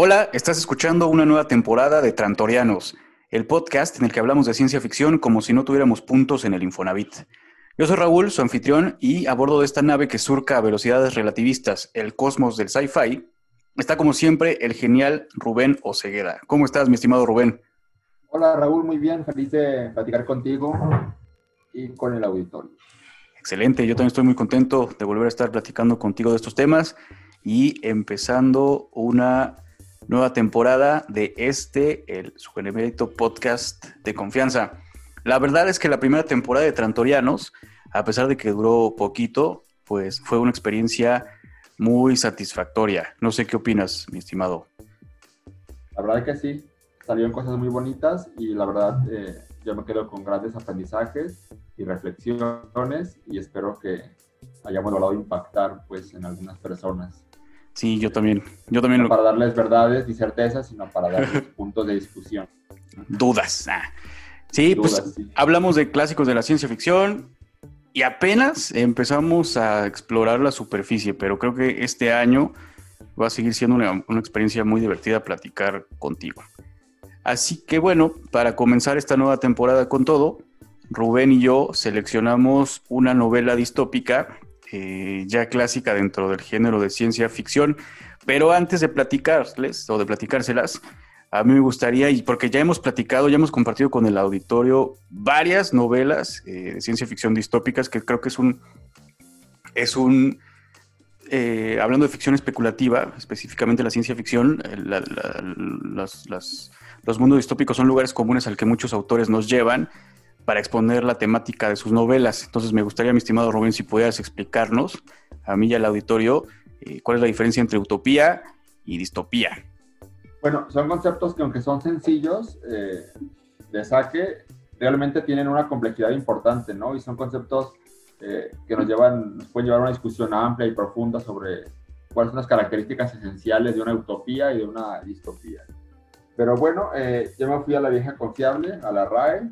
Hola, estás escuchando una nueva temporada de Trantorianos, el podcast en el que hablamos de ciencia ficción como si no tuviéramos puntos en el Infonavit. Yo soy Raúl, su anfitrión, y a bordo de esta nave que surca a velocidades relativistas, el cosmos del sci-fi, está como siempre el genial Rubén Oceguera. ¿Cómo estás, mi estimado Rubén? Hola Raúl, muy bien, feliz de platicar contigo y con el auditorio. Excelente, yo también estoy muy contento de volver a estar platicando contigo de estos temas y empezando una nueva temporada de este, el Sugenemérito Podcast de Confianza. La verdad es que la primera temporada de Trantorianos, a pesar de que duró poquito, pues fue una experiencia muy satisfactoria. No sé qué opinas, mi estimado. La verdad que sí, salieron cosas muy bonitas y la verdad eh, yo me quedo con grandes aprendizajes y reflexiones y espero que hayamos logrado impactar pues en algunas personas. Sí, yo también. Yo también no Para darles verdades y certezas, sino para darles puntos de discusión. Dudas. Ah. Sí, pues hablamos de clásicos de la ciencia ficción y apenas empezamos a explorar la superficie, pero creo que este año va a seguir siendo una, una experiencia muy divertida platicar contigo. Así que bueno, para comenzar esta nueva temporada con todo, Rubén y yo seleccionamos una novela distópica eh, ya clásica dentro del género de ciencia ficción. Pero antes de platicarles o de platicárselas, a mí me gustaría, y porque ya hemos platicado, ya hemos compartido con el auditorio varias novelas eh, de ciencia ficción distópicas, que creo que es un, es un, eh, hablando de ficción especulativa, específicamente la ciencia ficción, los mundos distópicos son lugares comunes al que muchos autores nos llevan para exponer la temática de sus novelas. Entonces me gustaría, mi estimado Rubén, si pudieras explicarnos a mí y al auditorio eh, cuál es la diferencia entre utopía y distopía. Bueno, son conceptos que aunque son sencillos eh, de saque, realmente tienen una complejidad importante, ¿no? Y son conceptos eh, que nos llevan, nos pueden llevar a una discusión amplia y profunda sobre cuáles son las características esenciales de una utopía y de una distopía. Pero bueno, yo me fui a la vieja confiable, a la RAE,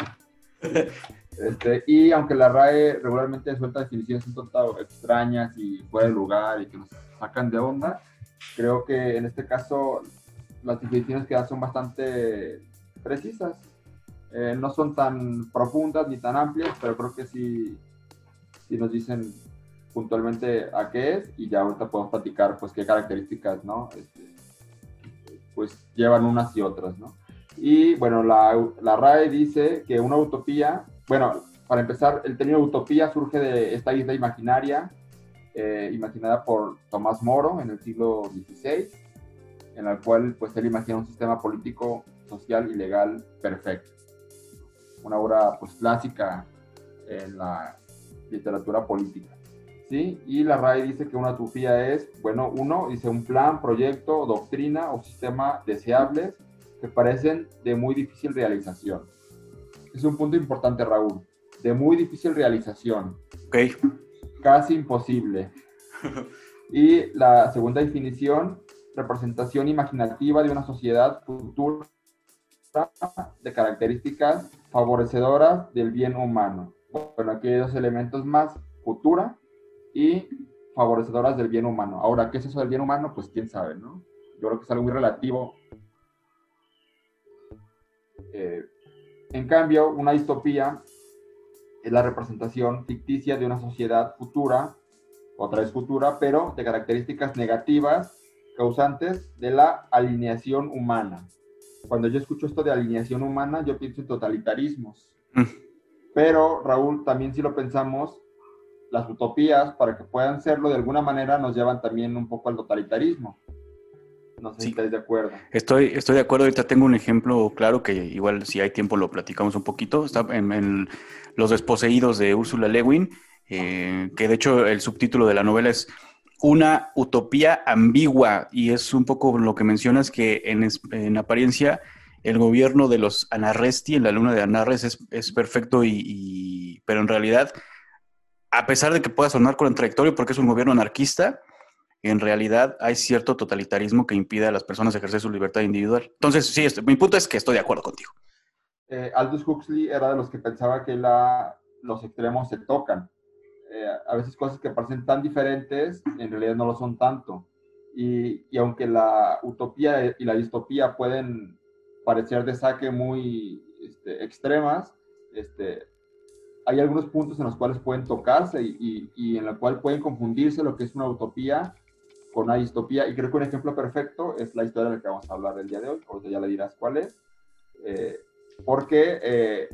este, y aunque la RAE regularmente suelta definiciones un tanto extrañas y fuera de lugar y que nos sacan de onda, creo que en este caso las definiciones que dan son bastante precisas. Eh, no son tan profundas ni tan amplias, pero creo que sí, sí, nos dicen puntualmente a qué es y ya ahorita podemos platicar pues qué características, ¿no? Este, pues llevan unas y otras, ¿no? Y bueno, la, la RAE dice que una utopía, bueno, para empezar, el término utopía surge de esta isla imaginaria, eh, imaginada por Tomás Moro en el siglo XVI, en la cual pues él imagina un sistema político, social y legal perfecto. Una obra pues clásica en la literatura política. ¿Sí? Y la RAE dice que una utopía es, bueno, uno, dice un plan, proyecto, doctrina o sistema deseables que parecen de muy difícil realización. Es un punto importante, Raúl. De muy difícil realización. Ok. Casi imposible. y la segunda definición, representación imaginativa de una sociedad futura de características favorecedoras del bien humano. Bueno, aquí hay dos elementos más, futura y favorecedoras del bien humano. Ahora, ¿qué es eso del bien humano? Pues quién sabe, ¿no? Yo creo que es algo muy relativo eh, en cambio, una distopía es la representación ficticia de una sociedad futura, otra vez futura, pero de características negativas causantes de la alineación humana. Cuando yo escucho esto de alineación humana, yo pienso en totalitarismos. Mm. Pero, Raúl, también si lo pensamos, las utopías, para que puedan serlo, de alguna manera nos llevan también un poco al totalitarismo. No sé si estás de acuerdo. Estoy, estoy de acuerdo. Ahorita tengo un ejemplo claro que igual si hay tiempo lo platicamos un poquito. Está en, Los desposeídos de Úrsula Lewin, eh, que de hecho el subtítulo de la novela es Una utopía ambigua y es un poco lo que mencionas que en, apariencia el gobierno de los Anarresti en la luna de Anarres es, perfecto y, pero en realidad a pesar de que pueda sonar contradictorio porque es un gobierno anarquista, en realidad hay cierto totalitarismo que impide a las personas ejercer su libertad individual. Entonces, sí, este, mi punto es que estoy de acuerdo contigo. Eh, Aldous Huxley era de los que pensaba que la, los extremos se tocan. Eh, a veces cosas que parecen tan diferentes, en realidad no lo son tanto. Y, y, aunque la utopía y la distopía pueden parecer de saque muy este, extremas, este, hay algunos puntos en los cuales pueden tocarse y, y, en la cual pueden confundirse lo que es una utopía con una distopía. Y creo que un ejemplo perfecto es la historia de la que vamos a hablar el día de hoy. Ahorita ya le dirás cuál es. Eh, porque eh,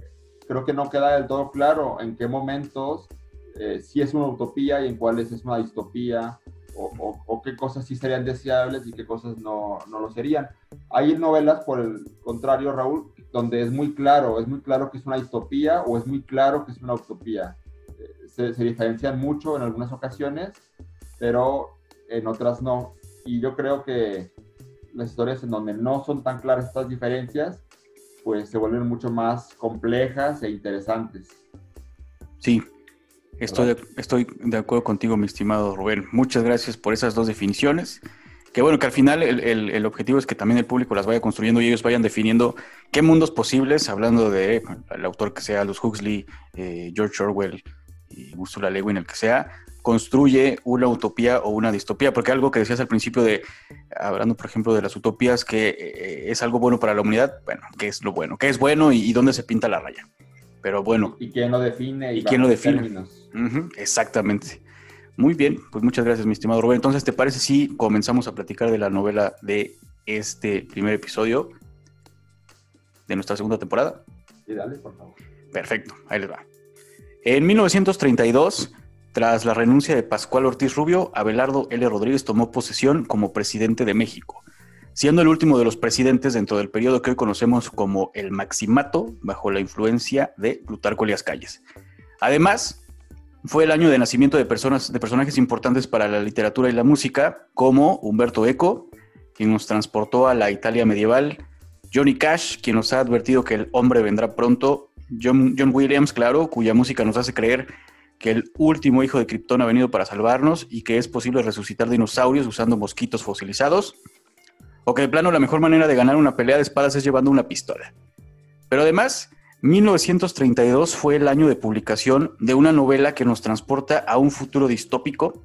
creo que no queda del todo claro en qué momentos eh, si es una utopía y en cuáles es una distopía, o, qué cosas sí serían deseables y qué cosas no, no, lo serían. Hay novelas, por el contrario, Raúl, donde es muy claro, es muy claro que es una distopía o es muy claro que es una utopía. Eh, se, se diferencian mucho en algunas ocasiones, pero en otras no. Y yo creo que las historias en donde no son tan claras estas diferencias, pues se vuelven mucho más complejas e interesantes. Sí, estoy de, estoy de acuerdo contigo, mi estimado Rubén. Muchas gracias por esas dos definiciones. Que bueno, que al final el, el, objetivo es que también el público las vaya construyendo y ellos vayan definiendo qué mundos posibles, hablando de el autor que sea, Luz Huxley, eh, George Orwell y Ursula Le Guin, el que sea, construye una utopía o una distopía, porque algo que decías al principio de, hablando por ejemplo de las utopías, que eh, es algo bueno para la humanidad, bueno, ¿qué es lo bueno? ¿Qué es bueno y, dónde se pinta la raya? Pero bueno. ¿Y quién lo define? ¿Y, quién lo define? exactamente. Muy bien, pues muchas gracias, mi estimado Rubén. Entonces, ¿te parece si comenzamos a platicar de la novela de este primer episodio de nuestra segunda temporada? Sí, dale, por favor. Perfecto, ahí les va. En 1932 tras la renuncia de Pascual Ortiz Rubio, Abelardo L. Rodríguez tomó posesión como presidente de México, siendo el último de los presidentes dentro del periodo que hoy conocemos como el Maximato, bajo la influencia de Plutarco Elias Calles. Además, fue el año de nacimiento de, personas, de personajes importantes para la literatura y la música, como Humberto Eco, quien nos transportó a la Italia medieval, Johnny Cash, quien nos ha advertido que el hombre vendrá pronto, John, John Williams, claro, cuya música nos hace creer que el último hijo de Krypton ha venido para salvarnos y que es posible resucitar dinosaurios usando mosquitos fosilizados, o que de plano la mejor manera de ganar una pelea de espadas es llevando una pistola. Pero además, 1932 fue el año de publicación de una novela que nos transporta a un futuro distópico,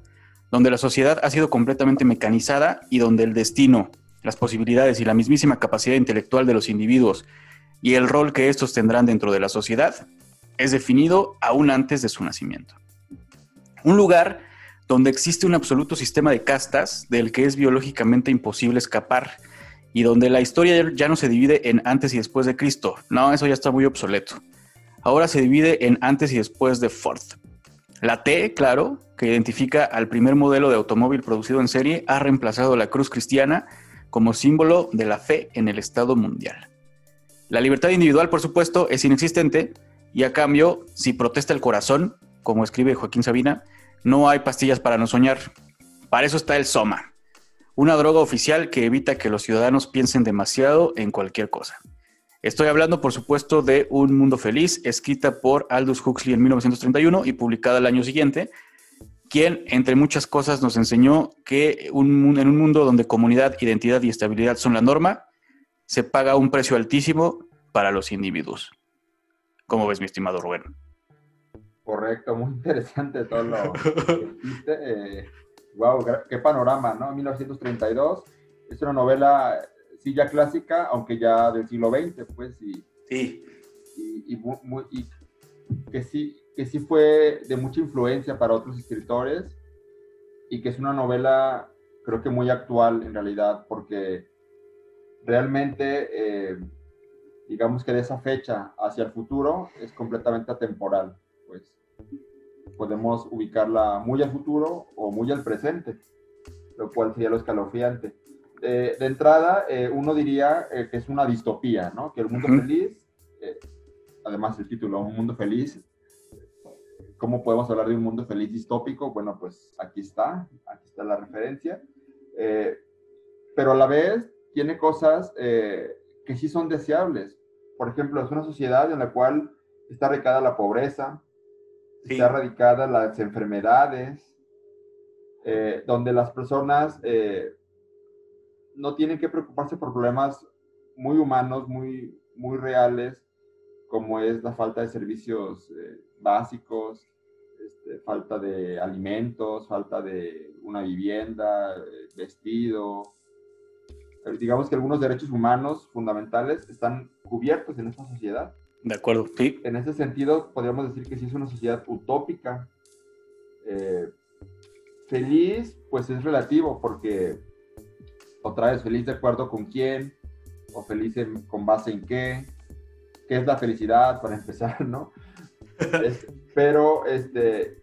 donde la sociedad ha sido completamente mecanizada y donde el destino, las posibilidades y la mismísima capacidad intelectual de los individuos y el rol que estos tendrán dentro de la sociedad es definido aún antes de su nacimiento. Un lugar donde existe un absoluto sistema de castas del que es biológicamente imposible escapar y donde la historia ya no se divide en antes y después de Cristo. No, eso ya está muy obsoleto. Ahora se divide en antes y después de Ford. La T, claro, que identifica al primer modelo de automóvil producido en serie, ha reemplazado la cruz cristiana como símbolo de la fe en el Estado mundial. La libertad individual, por supuesto, es inexistente, y a cambio, si protesta el corazón, como escribe Joaquín Sabina, no hay pastillas para no soñar. Para eso está el Soma, una droga oficial que evita que los ciudadanos piensen demasiado en cualquier cosa. Estoy hablando, por supuesto, de Un Mundo Feliz, escrita por Aldous Huxley en 1931 y publicada el año siguiente, quien, entre muchas cosas, nos enseñó que en un mundo donde comunidad, identidad y estabilidad son la norma, se paga un precio altísimo para los individuos. ¿Cómo ves, mi estimado Rubén? Correcto, muy interesante todo lo que dijiste. wow, eh, qué panorama, ¿no? 1932 es una novela, sí, ya clásica, aunque ya del siglo XX, pues, y, sí. y, que sí, que sí fue de mucha influencia para otros escritores y que es una novela, creo que muy actual en realidad, porque realmente eh, digamos que de esa fecha hacia el futuro es completamente atemporal, pues podemos ubicarla muy al futuro o muy al presente, lo cual sería lo escalofriante. de entrada, eh, uno diría eh, que es una distopía, ¿no? Que el mundo feliz, eh, además el título, un mundo feliz, ¿cómo podemos hablar de un mundo feliz distópico? Bueno, pues aquí está, aquí está la referencia, pero a la vez tiene cosas que sí son deseables, por ejemplo, es una sociedad en la cual está radicada la pobreza, está radicada las enfermedades, eh, donde las personas eh, no tienen que preocuparse por problemas muy humanos, muy, muy reales, como es la falta de servicios eh, básicos, este, este, falta de alimentos, falta de una vivienda, vestido. Digamos que algunos derechos humanos fundamentales están cubiertos en esta sociedad. De acuerdo, sí. En ese sentido, podríamos decir que sí es una sociedad utópica. Eh, feliz, pues es relativo, porque otra vez, feliz de acuerdo con quién, o feliz con base en qué, qué es la felicidad, para empezar, ¿no? pero, este,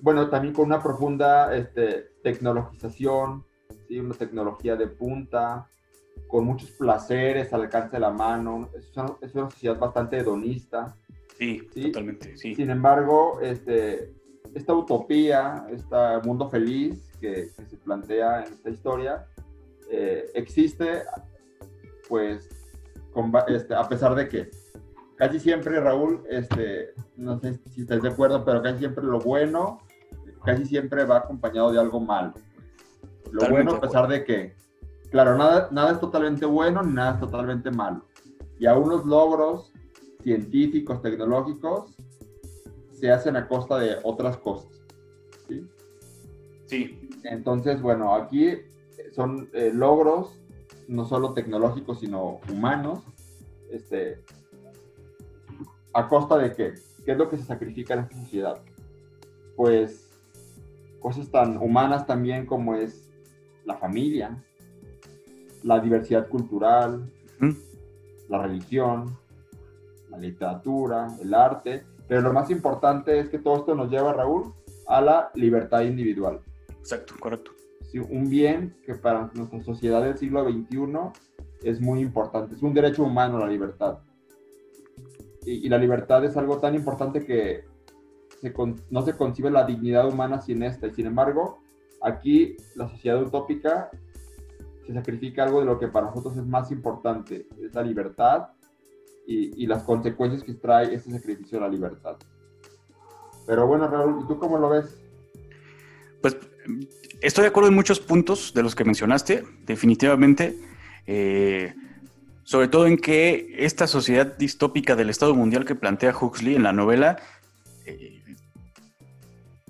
bueno, también con una profunda este, tecnologización, ¿sí? una tecnología de punta, con muchos placeres al alcance de la mano. Es una, es una sociedad bastante hedonista. Sí, totalmente, sí. Sin embargo, este, esta utopía, este mundo feliz que, se plantea en esta historia, eh, existe, pues, este, a pesar de que casi siempre, Raúl, este, no sé si estás de acuerdo, pero casi siempre lo bueno, casi siempre va acompañado de algo malo. Lo bueno, a pesar de que Claro, nada, nada es totalmente bueno ni nada es totalmente malo. Y los logros científicos, tecnológicos, se hacen a costa de otras cosas. ¿sí? Sí. Entonces, bueno, aquí son eh, logros no solo tecnológicos, sino humanos. Este, ¿A costa de qué? ¿Qué es lo que se sacrifica en esta sociedad? Pues cosas tan humanas también como es la familia, la diversidad cultural, la religión, la literatura, el arte, pero lo más importante es que todo esto nos lleva, Raúl, a la libertad individual. Exacto, correcto. Sí, un bien que para nuestra sociedad del siglo XXI es muy importante, es un derecho humano la libertad. Y, la libertad es algo tan importante que no se concibe la dignidad humana sin esta. Y sin embargo, aquí la sociedad utópica se sacrifica algo de lo que para nosotros es más importante, es la libertad y, las consecuencias que trae ese sacrificio a la libertad. Pero bueno, Raúl, ¿y tú cómo lo ves? Pues estoy de acuerdo en muchos puntos de los que mencionaste, definitivamente. Eh, sobre todo en que esta sociedad distópica del Estado mundial que plantea Huxley en la novela eh,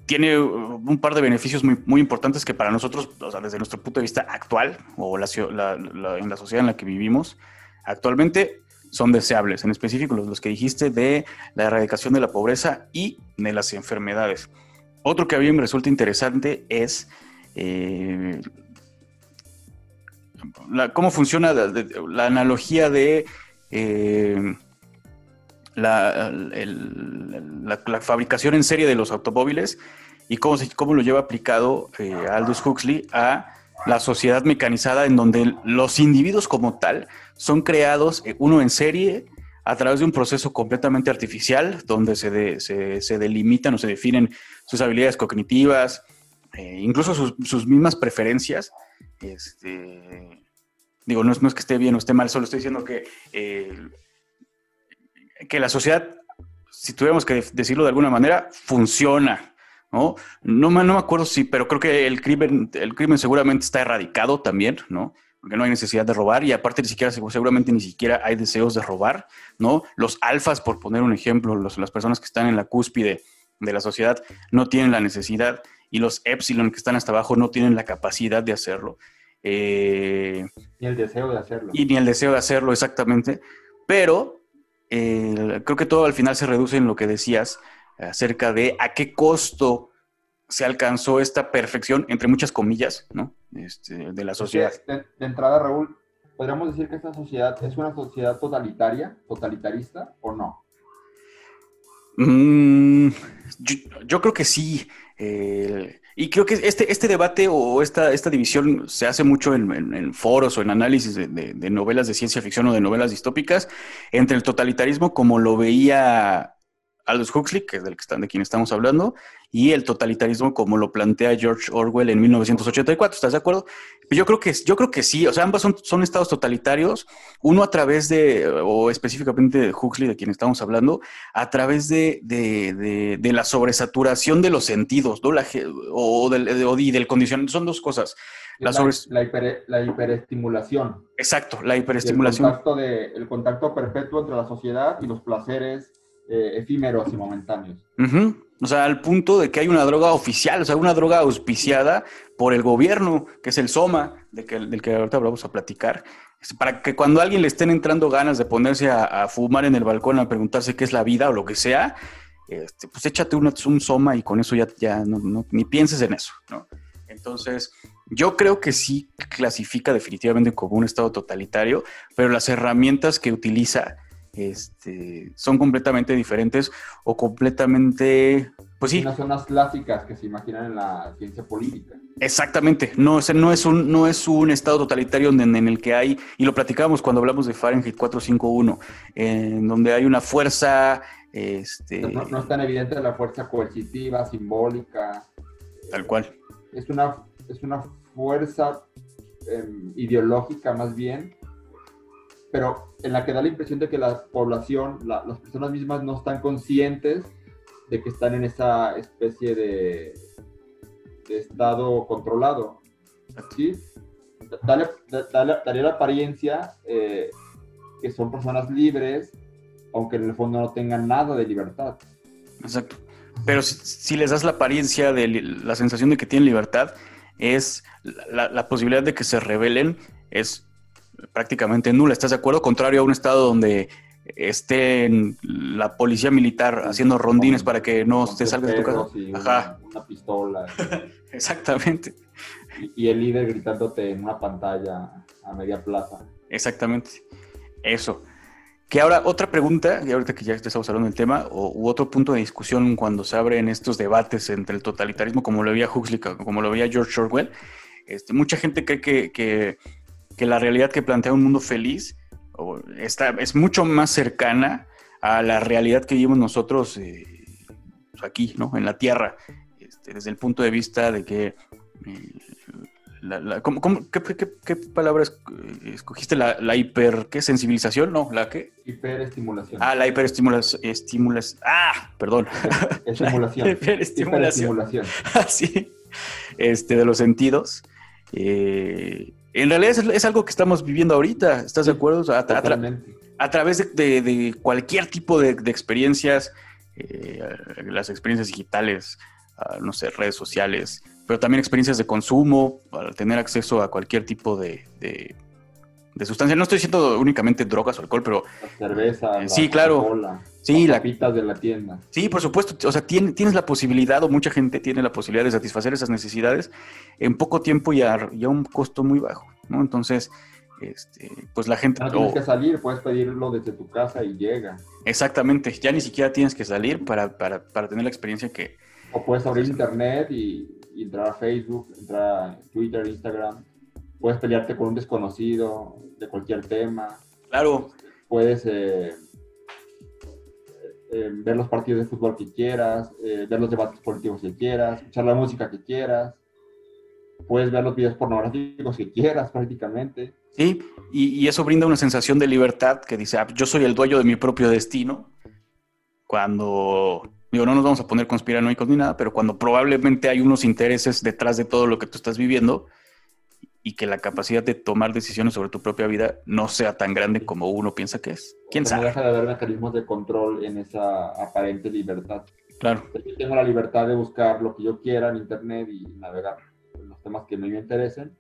tiene un par de beneficios muy, muy importantes que para nosotros, o sea, desde nuestro punto de vista actual o en la sociedad en la que vivimos, actualmente son deseables, en específico los, los, que dijiste de la erradicación de la pobreza y de las enfermedades. Otro que a mí me resulta interesante es eh, cómo funciona la, analogía de eh, la, la, fabricación en serie de los automóviles y cómo, se, cómo lo lleva aplicado eh, Aldous Huxley a la sociedad mecanizada en donde los individuos como tal son creados eh, uno en serie a través de un proceso completamente artificial donde se, se, delimitan o se definen sus habilidades cognitivas, eh, incluso sus, mismas preferencias. Este, digo, no es, no es, que esté bien o esté mal, solo estoy diciendo que que la sociedad, si tuviéramos que decirlo de alguna manera, funciona. ¿No? No, no me acuerdo si, pero creo que el crimen, el crimen seguramente está erradicado también, ¿no? Porque no hay necesidad de robar y aparte ni siquiera, seguramente ni siquiera hay deseos de robar, ¿no? Los alfas, por poner un ejemplo, las personas que están en la cúspide de la sociedad no tienen la necesidad y los epsilon que están hasta abajo no tienen la capacidad de hacerlo. Eh, ni el deseo de hacerlo. Y ni el deseo de hacerlo, exactamente. Pero creo que todo al final se reduce en lo que decías acerca de a qué costo se alcanzó esta perfección, entre muchas comillas, ¿no? Este, de la sociedad. De, entrada, Raúl, ¿podríamos decir que esta sociedad es una sociedad totalitaria, totalitarista o no? Mm, yo, creo que sí. Eh, y creo que este, este debate o esta, esta división se hace mucho en, foros o en análisis de, novelas de ciencia ficción o de novelas distópicas entre el totalitarismo como lo veía Aldous Huxley, que es del que están, de quien estamos hablando, y el totalitarismo como lo plantea George Orwell en 1984. ¿Estás de acuerdo? Yo creo que, yo creo que sí. O sea, ambos son, son estados totalitarios, uno a través de, o específicamente de Huxley, de quien estamos hablando, a través de, de, la sobresaturación de los sentidos, ¿no? o, del, y del condicionamiento. Son dos cosas. La, la, hiperestimulación. Exacto, la hiperestimulación. El contacto, de, el contacto perpetuo entre la sociedad y los placeres eh, efímeros y momentáneos. O sea, al punto de que hay una droga oficial, o sea, una droga auspiciada por el gobierno, que es el SOMA, de que, del que ahorita vamos a platicar, para que cuando a alguien le estén entrando ganas de ponerse a, fumar en el balcón, a preguntarse qué es la vida o lo que sea, este, pues échate un, un soma y con eso ya, ya no, ni pienses en eso, ¿no? Entonces, yo creo que sí clasifica definitivamente como un estado totalitario, pero las herramientas que utiliza este, son completamente diferentes o completamente, pues sí. No son las clásicas que se imaginan en la ciencia política. Exactamente, no, no, es, un, no es un estado totalitario en, el que hay, y lo platicábamos cuando hablamos de Fahrenheit 451, en donde hay una fuerza... Este... No, es tan evidente la fuerza coercitiva, simbólica. Tal cual. Es una, es una fuerza em, ideológica más bien, pero en la que da la impresión de que la población, las personas mismas no están conscientes de que están en esa especie de, estado controlado. ¿sí? daría la apariencia eh, que son personas libres, aunque en el fondo no tengan nada de libertad. Exacto. Pero si, les das la apariencia de la sensación de que tienen libertad, es la, la posibilidad de que se rebelen es prácticamente nula. ¿Estás de acuerdo? Contrario a un estado donde esté la policía militar haciendo rondines para que no te salgas de tu casa. Ajá. Una, pistola. Exactamente. Y, el líder gritándote en una pantalla a media plaza. Exactamente. Eso. Que ahora, otra pregunta, y ahorita que ya estamos hablando del tema, o, u otro punto de discusión cuando se abren estos debates entre el totalitarismo, como lo veía Huxley, como lo veía George Orwell, este, mucha gente cree que que la realidad que plantea un mundo feliz está, es mucho más cercana a la realidad que vivimos nosotros eh, pues aquí, ¿no? En la Tierra, este, desde el punto de vista de que... Eh, qué, palabra eh, escogiste? La, hiper... ¿Qué? ¿Sensibilización? No, ¿la qué? Hiperestimulación. Ah, la hiperestimulación. Estimulas, ah, perdón. Estimulación. hiperestimulación. Ah, sí. Este, de los sentidos. Eh, en realidad es, algo que estamos viviendo ahorita, ¿estás de acuerdo? a, a, través de, cualquier tipo de, experiencias, eh, las experiencias digitales, no sé, redes sociales, pero también experiencias de consumo, para tener acceso a cualquier tipo de, de sustancia. No estoy diciendo únicamente drogas o alcohol, pero... La cerveza, eh, sí, claro. Sí, las papitas de la tienda. Sí, por supuesto. O sea, tienes la posibilidad, o mucha gente tiene la posibilidad de satisfacer esas necesidades en poco tiempo y a, un costo muy bajo, ¿no? Entonces, este, pues la gente... No tienes que salir, puedes pedirlo desde tu casa y llega. Exactamente, ya ni siquiera tienes que salir para, para, para tener la experiencia que... O puedes abrir internet y, y entrar a Facebook, entrar a Twitter, Instagram puedes pelearte con un desconocido de cualquier tema. Claro. Puedes eh, eh, ver los partidos de fútbol que quieras, eh, ver los debates políticos que quieras, escuchar la música que quieras. Puedes ver los videos pornográficos que quieras prácticamente. Sí, y, eso brinda una sensación de libertad que dice, ah, yo soy el dueño de mi propio destino. Cuando, digo, no nos vamos a poner conspiranoicos ni nada, pero cuando probablemente hay unos intereses detrás de todo lo que tú estás viviendo, y que la capacidad de tomar decisiones sobre tu propia vida no sea tan grande como uno piensa que es. ¿Quién sabe? deja de haber mecanismos de control en esa aparente libertad. Claro. Yo tengo la libertad de buscar lo que yo quiera en Internet y navegar los temas que me interesen,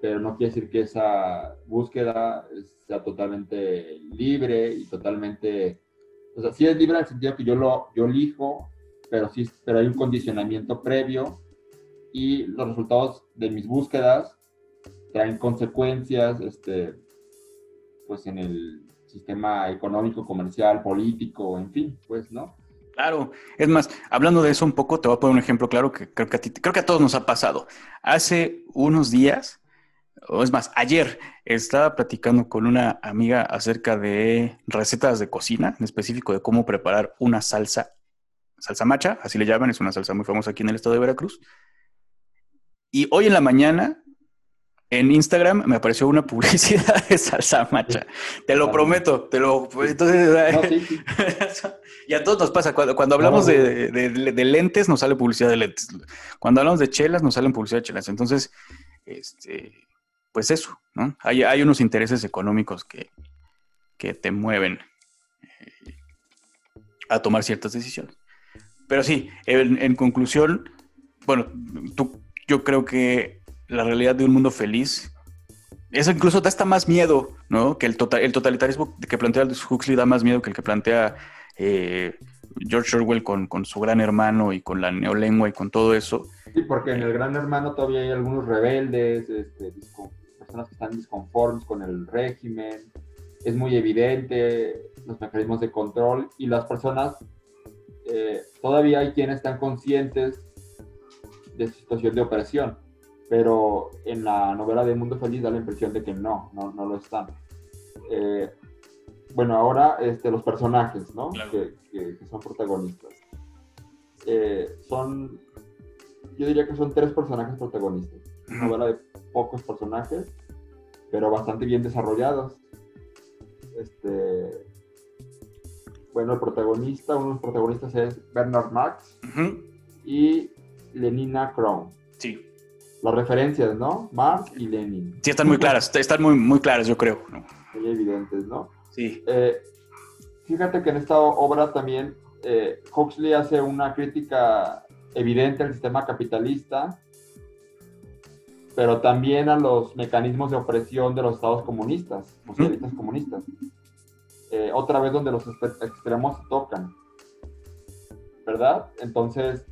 pero no quiere decir que esa búsqueda sea totalmente libre y totalmente... O sea, sí es libre en el sentido que yo lo yo elijo, pero, sí, pero hay un condicionamiento previo y los resultados de mis búsquedas traen consecuencias, este, pues en el sistema económico, comercial, político, en fin, pues, ¿no? Claro, es más, hablando de eso un poco, te voy a poner un ejemplo claro que creo que a ti, creo que a todos nos ha pasado. Hace unos días, o es más, ayer estaba platicando con una amiga acerca de recetas de cocina, en específico de cómo preparar una salsa, salsa macha, así le llaman, es una salsa muy famosa aquí en el estado de Veracruz. Y hoy en la mañana en Instagram me apareció una publicidad de salsa macha. Te lo prometo, te lo. Entonces, y a todos nos pasa. Cuando, hablamos de, lentes, nos sale publicidad de lentes. Cuando hablamos de chelas, nos salen publicidad de chelas. Entonces, este, pues eso, ¿no? Hay, hay unos intereses económicos que, que te mueven eh, a tomar ciertas decisiones. pero sí, en, conclusión, bueno, tú, yo creo que la realidad de un mundo feliz eso incluso da hasta más miedo, ¿no? Que el, total, el totalitarismo que plantea Huxley da más miedo que el que plantea eh, George Orwell con, con, su gran hermano y con la neolengua y con todo eso. Sí, porque en el gran hermano todavía hay algunos rebeldes, este, personas que están disconformes con el régimen, es muy evidente los mecanismos de control y las personas, eh, todavía hay quienes están conscientes de su situación de opresión, pero en la novela de Mundo Feliz da la impresión de que no, no, no lo están. Eh, bueno, ahora este, los personajes, ¿no? Que, que, son protagonistas. Eh, son, yo diría que son tres personajes protagonistas. Una novela de pocos personajes, pero bastante bien desarrollados. Este, bueno, el protagonista, uno de los protagonistas es Bernard Marx y Lenina Crown. Sí. Las referencias, ¿no? Marx y Lenin. Sí, están muy claras, están muy, muy claras, yo creo. Muy evidentes, ¿no? Sí. Eh, fíjate que en esta obra también eh, Huxley hace una crítica evidente al sistema capitalista, pero también a los mecanismos de opresión de los estados comunistas, socialistas comunistas. Eh, otra vez donde los extremos tocan, ¿verdad? Entonces,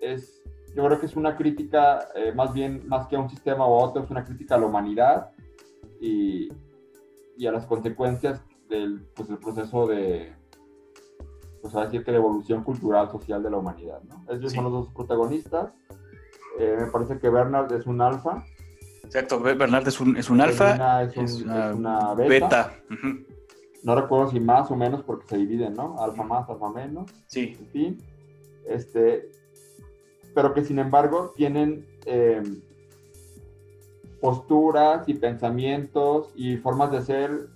es, yo creo que es una crítica, más bien, más que a un sistema u otro, es una crítica a la humanidad y, y a las consecuencias del, pues, proceso de, pues a decir que de evolución cultural, social de la humanidad. ¿no? Ellos son los dos protagonistas. Eh, me parece que Bernard es un alfa. Exacto, Bernard es un, es un alfa. Es, una, beta. No recuerdo si más o menos porque se dividen, ¿no? Alfa más, alfa menos. Sí. En fin. Este, pero que sin embargo tienen eh, posturas y pensamientos y formas de ser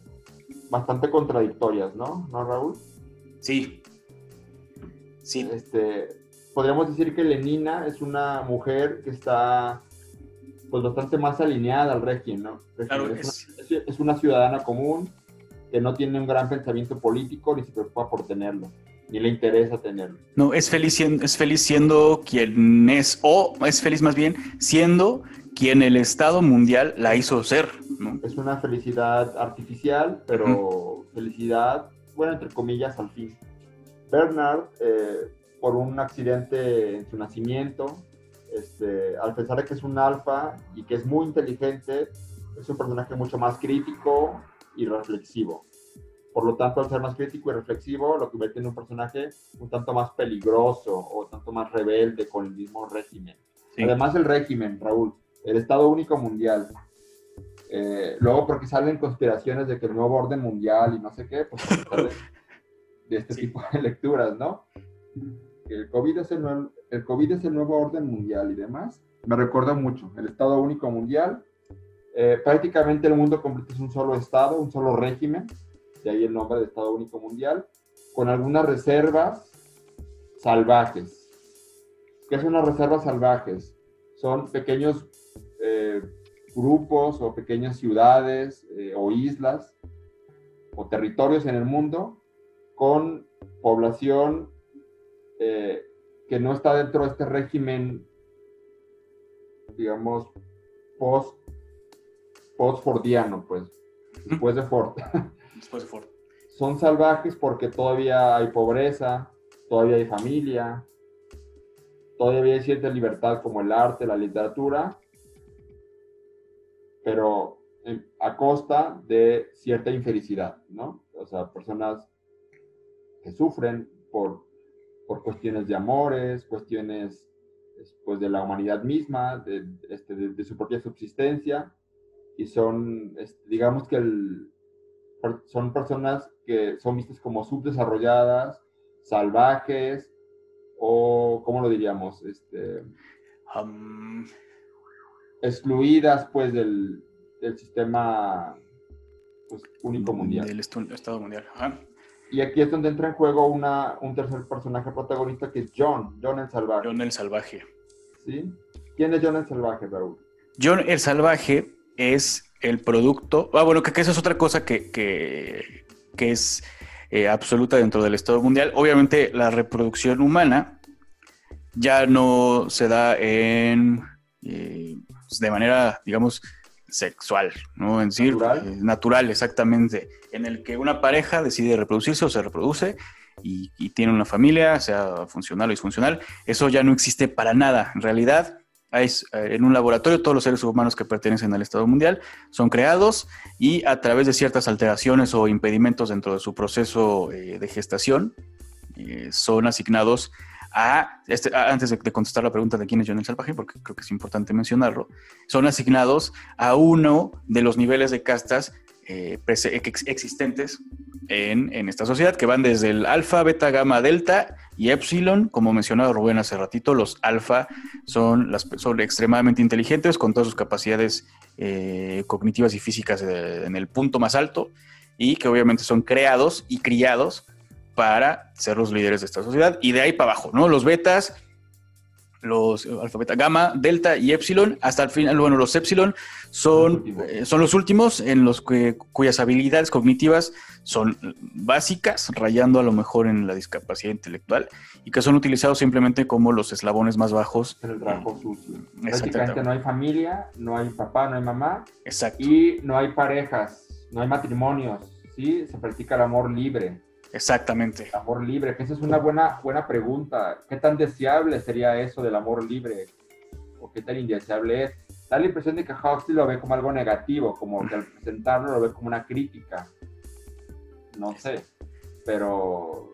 bastante contradictorias, ¿no? ¿No, Raúl? Sí. Sí. Este, podríamos decir que Lenina es una mujer que está pues bastante más alineada al régimen, ¿no? Claro, es, Una, es, una, ciudadana común que no tiene un gran pensamiento político ni se preocupa por tenerlo, ni le interesa tenerlo. No, es feliz, siendo, es feliz siendo quien es, o es feliz más bien siendo quien el Estado mundial la hizo ser. Es una felicidad artificial, pero felicidad, bueno, entre comillas, al fin. Bernard, eh, por un accidente en su nacimiento, este, al pensar que es un alfa y que es muy inteligente, es un personaje mucho más crítico y reflexivo. Por lo tanto, al ser más crítico y reflexivo, lo convierte en un personaje un tanto más peligroso o tanto más rebelde con el mismo régimen. Además, el régimen, Raúl, el Estado Único Mundial. Eh, luego, porque salen conspiraciones de que el nuevo orden mundial y no sé qué, pues de, este tipo de lecturas, ¿no? El COVID, es el, nuevo, el COVID es el nuevo orden mundial y demás. Me recuerda mucho, el Estado Único Mundial. Eh, prácticamente el mundo completo es un solo Estado, un solo régimen, de ahí el nombre de Estado Único Mundial, con algunas reservas salvajes. ¿Qué son las reservas salvajes? Son pequeños eh, grupos o pequeñas ciudades eh, o islas o territorios en el mundo con población eh, que no está dentro de este régimen, digamos, post, post-fordiano, pues, después de Ford. Después de Ford. Son salvajes porque todavía hay pobreza, todavía hay familia, todavía hay cierta libertad como el arte, la literatura, pero eh, a costa de cierta infelicidad, ¿no? O sea, personas que sufren por, por cuestiones de amores, cuestiones pues, de la humanidad misma, de, este, de, su propia subsistencia, y son, digamos que son personas que son vistas como subdesarrolladas, salvajes, o, ¿cómo lo diríamos? Este, um, excluidas pues del, sistema pues, único mundial. Del Estado mundial. Y aquí es donde entra en juego una, un tercer personaje protagonista que es John, John el Salvaje. John el Salvaje. ¿Sí? ¿Quién es John el Salvaje, Raúl? John el Salvaje es el producto. Ah, bueno, que, que eso es otra cosa que, que, que es eh, absoluta dentro del Estado mundial. Obviamente la reproducción humana ya no se da en, eh, de manera, digamos, sexual, ¿no? En decir, natural. Eh, natural, exactamente, en el que una pareja decide reproducirse o se reproduce y, y, tiene una familia, sea funcional o disfuncional, eso ya no existe para nada. En realidad, en un laboratorio todos los seres humanos que pertenecen al Estado mundial son creados y a través de ciertas alteraciones o impedimentos dentro de su proceso eh, de gestación eh, son asignados a, este, antes de, contestar la pregunta de quién es John el Salvaje, porque creo que es importante mencionarlo, son asignados a uno de los niveles de castas eh, existentes en, en, esta sociedad, que van desde el alfa, beta, gamma, delta y epsilon. Como mencionaba Rubén hace ratito, los alfa son, las, son extremadamente inteligentes, con todas sus capacidades eh, cognitivas y físicas en el punto más alto, y que obviamente son creados y criados para ser los líderes de esta sociedad. Y de ahí para abajo, ¿no? Los betas los alfa, beta, gamma, delta y epsilon. Hasta el final, bueno, los epsilon son, eh, son los últimos en los que, cuyas habilidades cognitivas son básicas, rayando a lo mejor en la discapacidad intelectual, y que son utilizados simplemente como los eslabones más bajos. El trabajo sucio. Básicamente no hay familia, no hay papá, no hay mamá. Exacto. Y no hay parejas, no hay matrimonios, ¿sí? Se practica el amor libre. Exactamente. amor libre, que esa es una buena, buena pregunta. ¿Qué tan deseable sería eso del amor libre? ¿O qué tan indeseable es? Da la impresión de que Huxley lo ve como algo negativo, como que al presentarlo lo ve como una crítica. No sé, pero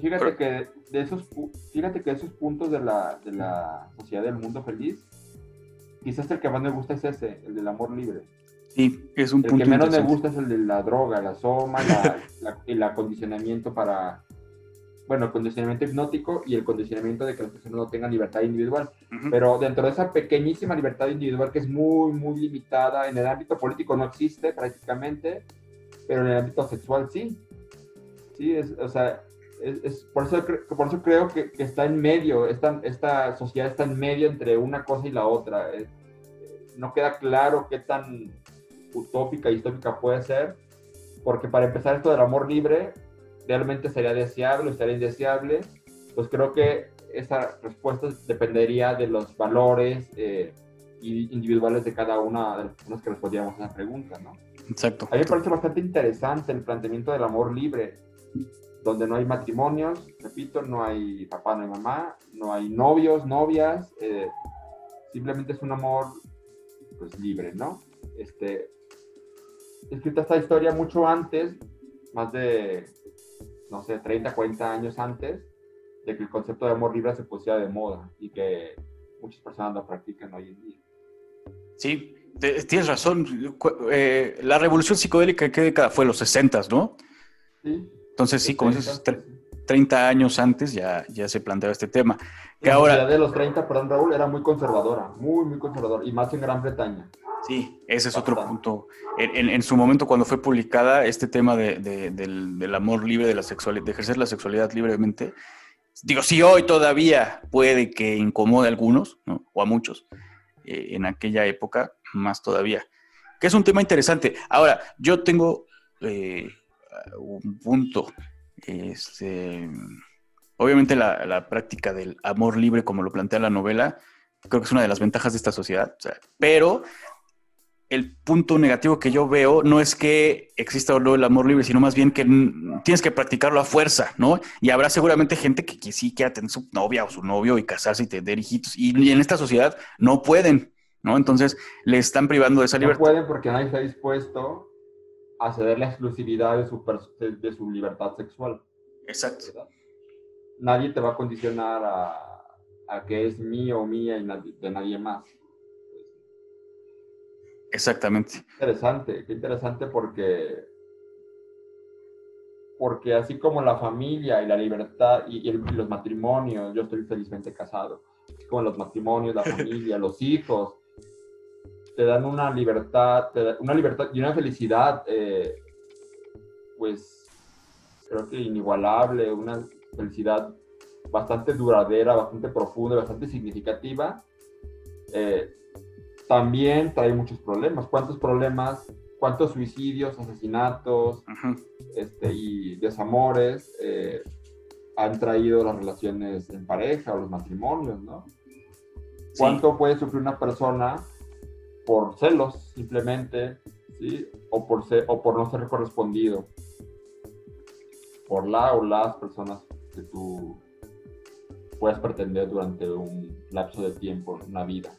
fíjate que de esos, fíjate que esos puntos de la, de la sociedad del mundo feliz, quizás el que más me gusta es ese, el del amor libre. Sí, es un el punto. El que menos me gusta es el de la droga, la soma, la, el acondicionamiento para. Bueno, el condicionamiento hipnótico y el condicionamiento de que las personas no tengan libertad individual. Pero dentro de esa pequeñísima libertad individual que es muy, muy limitada, en el ámbito político no existe prácticamente, pero en el ámbito sexual sí. Sí, es, o sea, es, por, eso, por eso creo que, que, está en medio, esta, esta sociedad está en medio entre una cosa y la otra. no queda claro qué tan utópica y histórica puede ser, porque para empezar esto del amor libre, realmente sería deseable o sería indeseable, pues creo que esa respuesta dependería de los valores eh, individuales de cada una de las personas que respondíamos a esa pregunta, ¿no? Exacto. A mí me parece bastante interesante el planteamiento del amor libre, donde no hay matrimonios, repito, no hay papá, no hay mamá, no hay novios, novias, eh, simplemente es un amor pues libre, ¿no? Este, escrita esta historia mucho antes, más de, no sé, 30, 40 años antes, de que el concepto de amor libre se pusiera de moda y que muchas personas lo practican hoy en día. Sí, tienes razón. Eh, la revolución psicodélica, ¿qué década fue? Los 60, ¿no? Sí. Entonces, sí, como dices, 30 años antes ya, ya se planteaba este tema. Que la ahora... de los 30, perdón, Raúl, era muy conservadora, muy, muy conservadora, y más en Gran Bretaña. Sí, ese es otro punto. En, su momento, cuando fue publicada este tema de, del, amor libre, de, la sexualidad, de ejercer la sexualidad libremente, digo, sí, hoy todavía puede que incomode a algunos, ¿no? o a muchos, eh, en aquella época, más todavía. Que es un tema interesante. Ahora, yo tengo eh, un punto. Este, obviamente la, la, práctica del amor libre, como lo plantea la novela, creo que es una de las ventajas de esta sociedad, pero el punto negativo que yo veo no es que exista o no el amor libre, sino más bien que tienes que practicarlo a fuerza, ¿no? Y habrá seguramente gente que, sí quiera tener su novia o su novio y casarse y tener hijitos, y, en esta sociedad no pueden, ¿no? Entonces le están privando de esa libertad. No pueden porque nadie está dispuesto a ceder la exclusividad de su, de, su libertad sexual. Exacto. Nadie te va a condicionar a, a que es mío o mía y de nadie más. Exactamente. Interesante, qué interesante porque, porque así como la familia y la libertad y, los matrimonios, yo estoy felizmente casado, así como los matrimonios, la familia, los hijos, te dan una libertad, una libertad y una felicidad, eh, pues creo que inigualable, una felicidad bastante duradera, bastante profunda, bastante significativa. Eh, también trae muchos problemas. ¿Cuántos problemas cuántos suicidios, asesinatos este, y desamores eh, han traído las relaciones en pareja o los matrimonios, ¿no? ¿Cuánto puede sufrir una persona por celos, simplemente, ¿sí? O por, ser, o por no ser correspondido por la o las personas que tú puedes pretender durante un lapso de tiempo, una vida.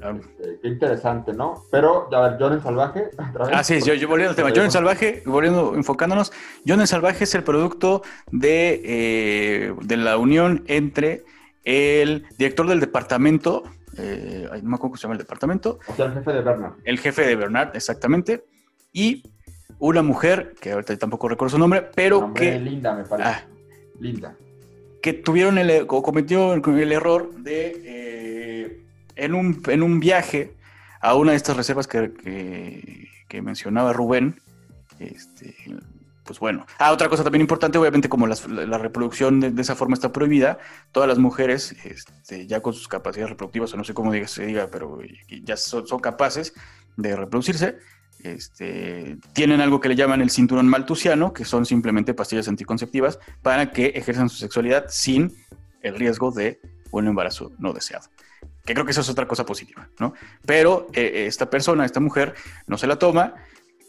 Este, qué interesante, ¿no? Pero, a ver, John el Salvaje. Ah, sí, yo, yo volviendo al tema. John el Salvaje, volviendo, enfocándonos, John el Salvaje es el producto de, eh, de la unión entre el director del departamento, eh, no me acuerdo cómo se llama el departamento. O sea, el jefe de Bernard. El jefe de Bernard, exactamente. Y una mujer, que ahorita tampoco recuerdo su nombre, pero que... Linda, me parece. Ah, Linda. Que tuvieron el, o cometió el error de, eh, en, un, en un viaje a una de estas reservas que, que, mencionaba Rubén, este, pues bueno. Ah, otra cosa también importante, obviamente como la, reproducción de, esa forma está prohibida, todas las mujeres, este, ya con sus capacidades reproductivas, o no sé cómo se diga, pero ya son, son capaces de reproducirse, este, tienen algo que le llaman el cinturón maltusiano, que son simplemente pastillas anticonceptivas para que ejerzan su sexualidad sin el riesgo de un embarazo no deseado. Que creo que eso es otra cosa positiva, ¿no? Pero eh, esta persona, esta mujer, no se la toma,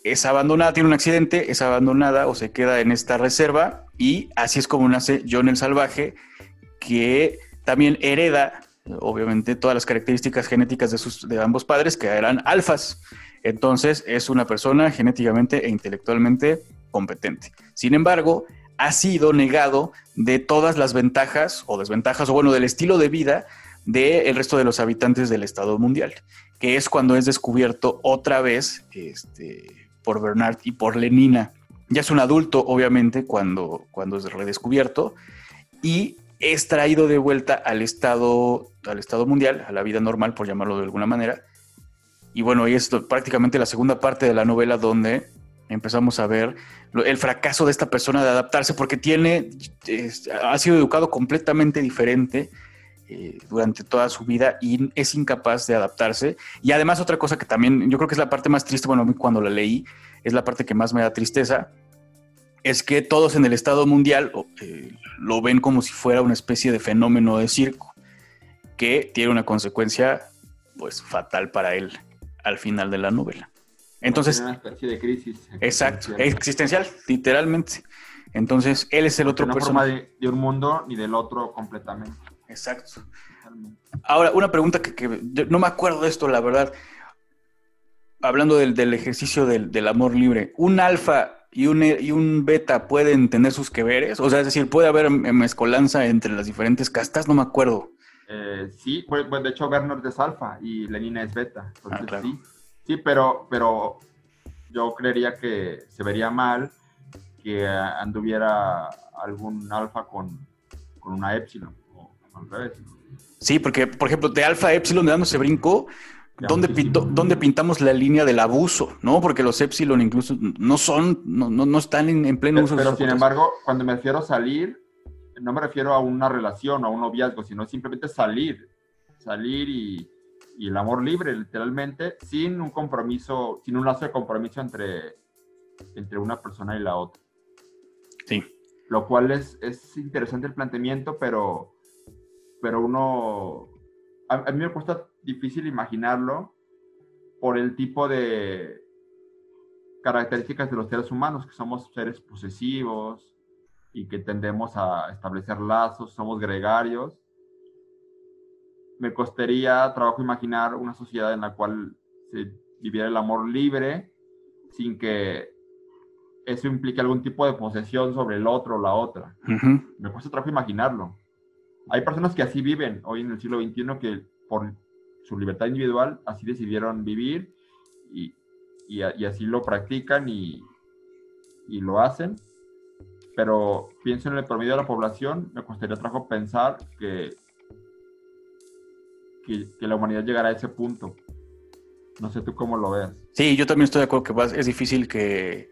es abandonada, tiene un accidente, es abandonada o se queda en esta reserva y así es como nace John el Salvaje, que también hereda, obviamente, todas las características genéticas de, sus, de ambos padres, que eran alfas. Entonces es una persona genéticamente e intelectualmente competente. Sin embargo, ha sido negado de todas las ventajas o desventajas, o bueno, del estilo de vida del resto de los habitantes del Estado mundial, que es cuando es descubierto otra vez este, por Bernard y por Lenina. Ya es un adulto, obviamente, cuando, cuando es redescubierto y es traído de vuelta al estado, al estado mundial, a la vida normal, por llamarlo de alguna manera, y bueno, y es prácticamente la segunda parte de la novela donde empezamos a ver el fracaso de esta persona de adaptarse porque tiene, ha sido educado completamente diferente eh, durante toda su vida y es incapaz de adaptarse. Y además otra cosa que también yo creo que es la parte más triste, bueno, cuando la leí, es la parte que más me da tristeza, es que todos en el Estado mundial eh, lo ven como si fuera una especie de fenómeno de circo, que tiene una consecuencia pues fatal para él al final de la novela. Entonces, una especie de crisis. Exacto, existencial, literalmente. Entonces, él es el otro no forma de, un mundo ni del otro completamente. Exacto. Ahora, una pregunta que, no me acuerdo de esto, la verdad. Hablando del, ejercicio del, amor libre, ¿un alfa y un, y un beta pueden tener sus que veres? O sea, es decir, ¿puede haber mezcolanza entre las diferentes castas? No me acuerdo. Eh, sí, pues, de hecho Bernard es alfa y Lenina es beta. Ah, sí, sí pero, pero yo creería que se vería mal que anduviera algún alfa con, con una epsilon o. Sí, porque, por ejemplo, de alfa a epsilon dándose brinco, ¿dónde, ¿dónde, pintamos la línea del abuso? ¿No? Porque los epsilon incluso no son, no, no, están en, pleno uso. Pero, sin embargo, cuando me refiero a salir, no me refiero a una relación, a un noviazgo, sino simplemente salir, salir y, el amor libre, literalmente, sin un compromiso, sin un lazo de compromiso entre, entre una persona y la otra. Sí. Lo cual es, es interesante el planteamiento, pero, pero uno, a, a mí me cuesta difícil imaginarlo por el tipo de características de los seres humanos, que somos seres posesivos, y que tendemos a establecer lazos, somos gregarios. Me costaría trabajo imaginar una sociedad en la cual se viviera el amor libre sin que eso implique algún tipo de posesión sobre el otro o la otra. Me cuesta trabajo imaginarlo. Hay personas que así viven hoy en el siglo XXI que por su libertad individual así decidieron vivir y, y, así lo practican y, y lo hacen pero pienso en el promedio de la población, me costaría trabajo pensar que, que, la humanidad llegará a ese punto. No sé tú cómo lo ves. Sí, yo también estoy de acuerdo que es difícil que,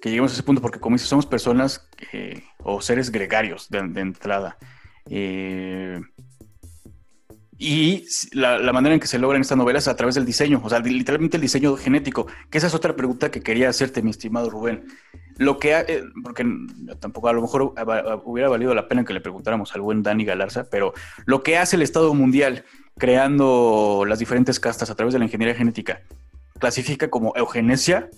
que lleguemos a ese punto, porque como dices, somos personas o seres gregarios de, entrada. Eh, Y la, manera en que se logra en esta novela es a través del diseño, o sea, literalmente el diseño genético, que esa es otra pregunta que quería hacerte, mi estimado Rubén. Lo que, eh, porque tampoco a lo mejor hubiera valido la pena que le preguntáramos al buen Dani Galarza, pero lo que hace el Estado mundial creando las diferentes castas a través de la ingeniería genética, ¿clasifica como eugenesia?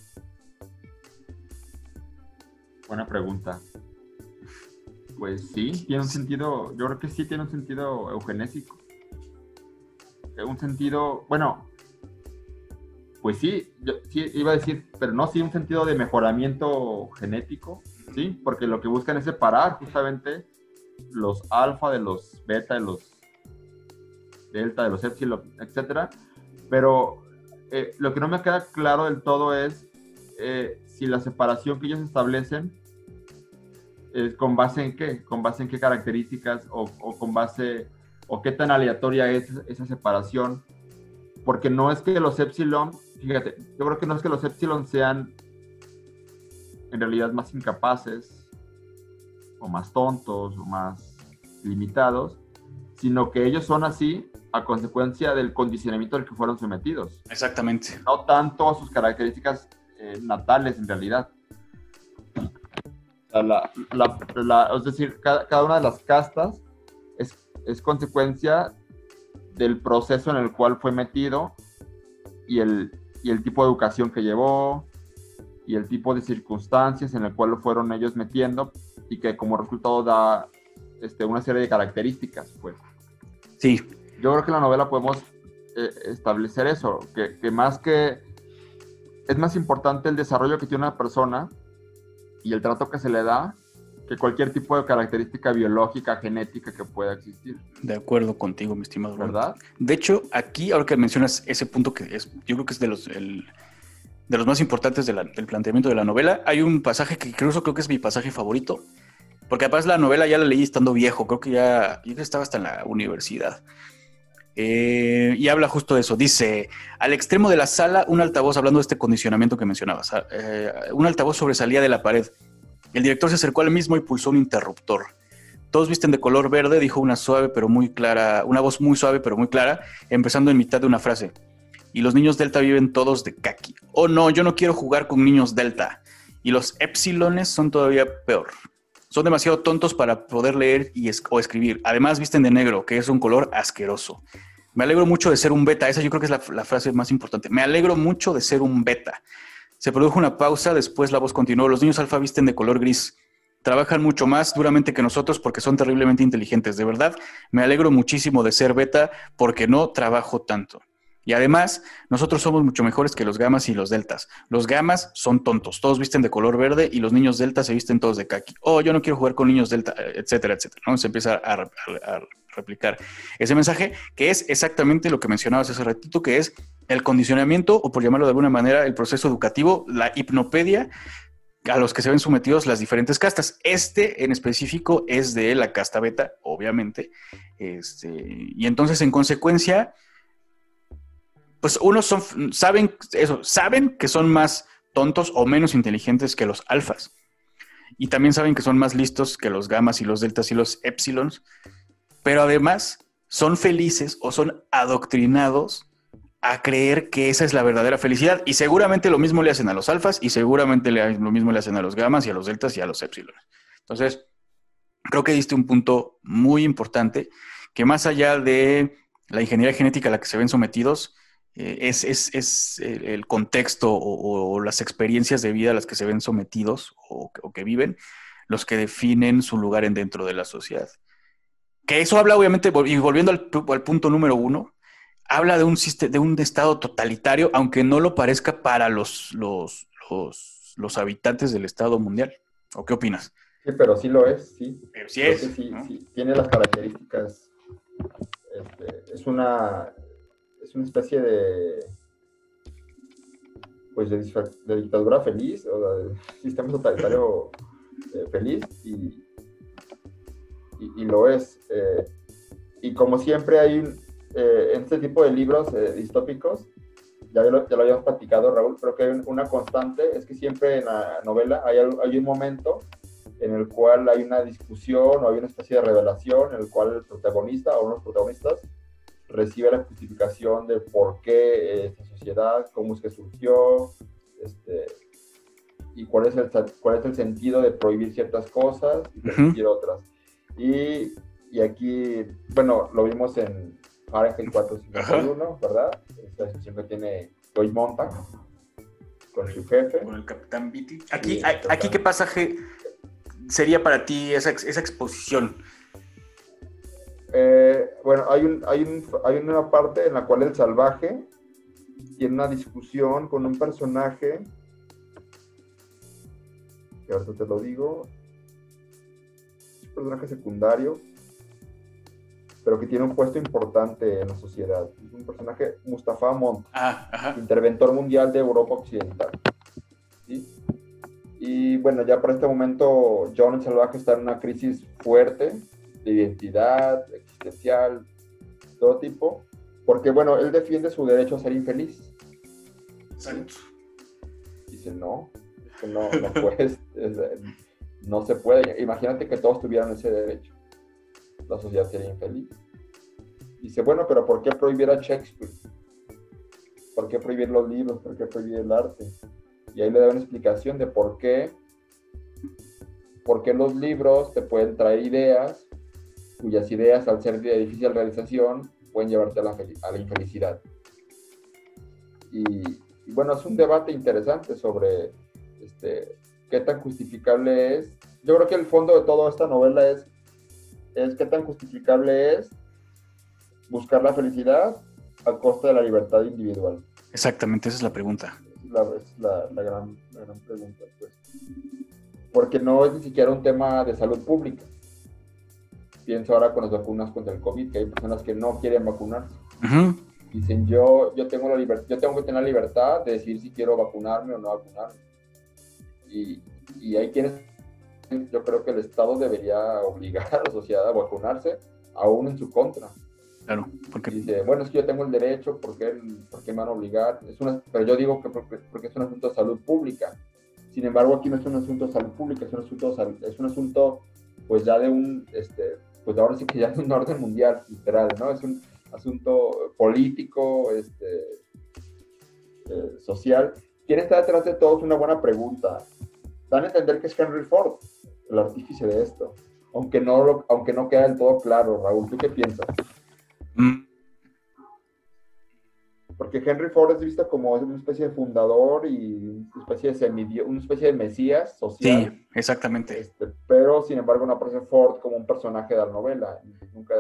Buena pregunta. Pues sí, tiene un sentido, yo creo que sí tiene un sentido eugenésico un sentido, bueno, pues sí, yo sí iba a decir, pero no sí un sentido de mejoramiento genético, ¿sí? Porque lo que buscan es separar justamente los alfa de los beta, de los delta, de los epsilon, etcétera. Pero eh, lo que no me queda claro del todo es eh, si la separación que ellos establecen es con base en qué, con base en qué características o, o con base o qué tan aleatoria es esa separación, porque no es que los epsilon, fíjate, yo creo que no es que los epsilon sean en realidad más incapaces o más tontos o más limitados, sino que ellos son así a consecuencia del condicionamiento al que fueron sometidos. Exactamente. No tanto a sus características eh, natales en realidad. Es decir, cada, cada, una de las castas es es consecuencia del proceso en el cual fue metido y el, el tipo de educación que llevó y el tipo de circunstancias en el cual lo fueron ellos metiendo y que como resultado da este, una serie de características, pues. Sí. Yo creo que en la novela podemos eh, establecer eso, que, que más que es más importante el desarrollo que tiene una persona y el trato que se le da que cualquier tipo de característica biológica, genética que pueda existir. De acuerdo contigo, mi estimado. ¿Verdad? De hecho, aquí, ahora que mencionas ese punto que es, yo creo que es de los, de los más importantes del planteamiento de la novela, hay un pasaje que incluso creo que es mi pasaje favorito, porque además la novela ya la leí estando viejo, creo que ya, yo estaba hasta en la universidad. Eh, y habla justo de eso. Dice, al extremo de la sala, un altavoz, hablando de este condicionamiento que mencionabas, eh, un altavoz sobresalía de la pared el director se acercó al mismo y pulsó un interruptor. Todos visten de color verde, dijo una suave pero muy clara, una voz muy suave pero muy clara, empezando en mitad de una frase. Y los niños delta viven todos de kaki. Oh no, yo no quiero jugar con niños delta. Y los epsilones son todavía peor. Son demasiado tontos para poder leer y o escribir. Además visten de negro, que es un color asqueroso. Me alegro mucho de ser un beta. Esa yo creo que es la frase más importante. Me alegro mucho de ser un beta. Se produjo una pausa, después la voz continuó. Los niños alfa visten de color gris. Trabajan mucho más duramente que nosotros porque son terriblemente inteligentes. De verdad, me alegro muchísimo de ser beta porque no trabajo tanto. Y además, nosotros somos mucho mejores que los gamas y los deltas. Los gamas son tontos, todos visten de color verde y los niños deltas se visten todos de kaki. Oh, yo no quiero jugar con niños delta, etcétera, etcétera. ¿no? Se empieza a, a replicar ese mensaje, que es exactamente lo que mencionabas hace ratito, que es el condicionamiento, o por llamarlo de alguna manera, el proceso educativo, la hipnopedia a los que se ven sometidos las diferentes castas. Este en específico es de la casta beta, obviamente. Este, y entonces, en consecuencia, pues unos son, saben eso, saben que son más tontos o menos inteligentes que los alfas. Y también saben que son más listos que los gamas y los deltas y los epsilons. Pero además son felices o son adoctrinados a creer que esa es la verdadera felicidad. Y seguramente lo mismo le hacen a los alfas y seguramente lo mismo le hacen a los gamas y a los deltas y a los epsilones. Entonces, creo que diste un punto muy importante que más allá de la ingeniería genética a la que se ven sometidos, eh, es, el contexto o, las experiencias de vida a las que se ven sometidos o, que viven los que definen su lugar en dentro de la sociedad. Que eso habla, obviamente, y volviendo al, al punto número uno, habla de un, de un estado totalitario, aunque no lo parezca para los, los, los, habitantes del estado mundial. ¿O qué opinas? Sí, pero sí lo es, sí. Pero sí es. Sí, tiene las características. Este, es una es una especie de pues de, dictadura feliz o de sistema totalitario eh, feliz y, y, lo es. Eh, y como siempre hay eh, en este tipo de libros eh, distópicos, ya lo, ya lo habíamos platicado, Raúl, creo que hay una constante, es que siempre en la novela hay, hay un momento en el cual hay una discusión o hay una especie de revelación en el cual el protagonista o unos protagonistas recibe la justificación de por qué esta sociedad, cómo es que surgió, este, y cuál es, el, cuál es el sentido de prohibir ciertas cosas y permitir otras. Y, y, aquí, bueno, lo vimos en Fahrenheit 451, ¿verdad? Esta que tiene Joy Montag con su jefe. Con el capitán Vitti. Aquí, aquí ¿qué pasaje sería para ti esa, esa exposición? Eh, bueno, hay, un, hay, un, hay una parte en la cual el salvaje tiene una discusión con un personaje, que ahorita te lo digo, un personaje secundario, pero que tiene un puesto importante en la sociedad. Es un personaje, Mustafa Mont, ah, interventor mundial de Europa Occidental. Y bueno, ya por este momento John el Salvaje está en una crisis fuerte de identidad, existencial, todo tipo, porque bueno, él defiende su derecho a ser infeliz. Exacto. Dice, no, no, no puedes, no se puede. Imagínate que todos tuvieran ese derecho. La sociedad sería infeliz. Dice, bueno, pero ¿por qué prohibir a Shakespeare? ¿Por qué prohibir los libros? ¿Por qué prohibir el arte? Y ahí le da una explicación de por qué, por qué los libros te pueden traer ideas cuyas ideas, al ser de difícil realización, pueden llevarte a la, a la infelicidad. Y, bueno, es un debate interesante sobre este, qué tan justificable es. Yo creo que el fondo de toda esta novela es, es qué tan justificable es buscar la felicidad a costa de la libertad individual. Exactamente, esa es la pregunta. La, es la, la, gran, la gran pregunta, pues. Porque no es ni siquiera un tema de salud pública pienso ahora con las vacunas contra el COVID, que hay personas que no quieren vacunarse. Dicen, yo, yo, tengo la libertad, yo tengo que tener la libertad de decir si quiero vacunarme o no vacunarme. Y, y hay quienes, yo creo que el Estado debería obligar a la sociedad a vacunarse, aún en su contra. Claro, porque... Dice, bueno, es que yo tengo el derecho, ¿por qué, por qué me van a obligar? Es una, pero yo digo que porque, porque, es un asunto de salud pública. Sin embargo, aquí no es un asunto de salud pública, es un asunto, es un asunto pues ya de un, este, pues ahora sí que ya es un orden mundial, literal, ¿no? Es un asunto político, este, eh, social. ¿Quién está detrás de todo? Es una buena pregunta. Dan a entender que es Henry Ford, el artífice de esto. Aunque no, aunque no queda del todo claro, Raúl, ¿tú qué piensas? Mm. Porque Henry Ford es visto como una especie de fundador y una especie de, una especie de mesías social. Sí, exactamente. Este, pero, sin embargo, no aparece Ford como un personaje de la novela. Nunca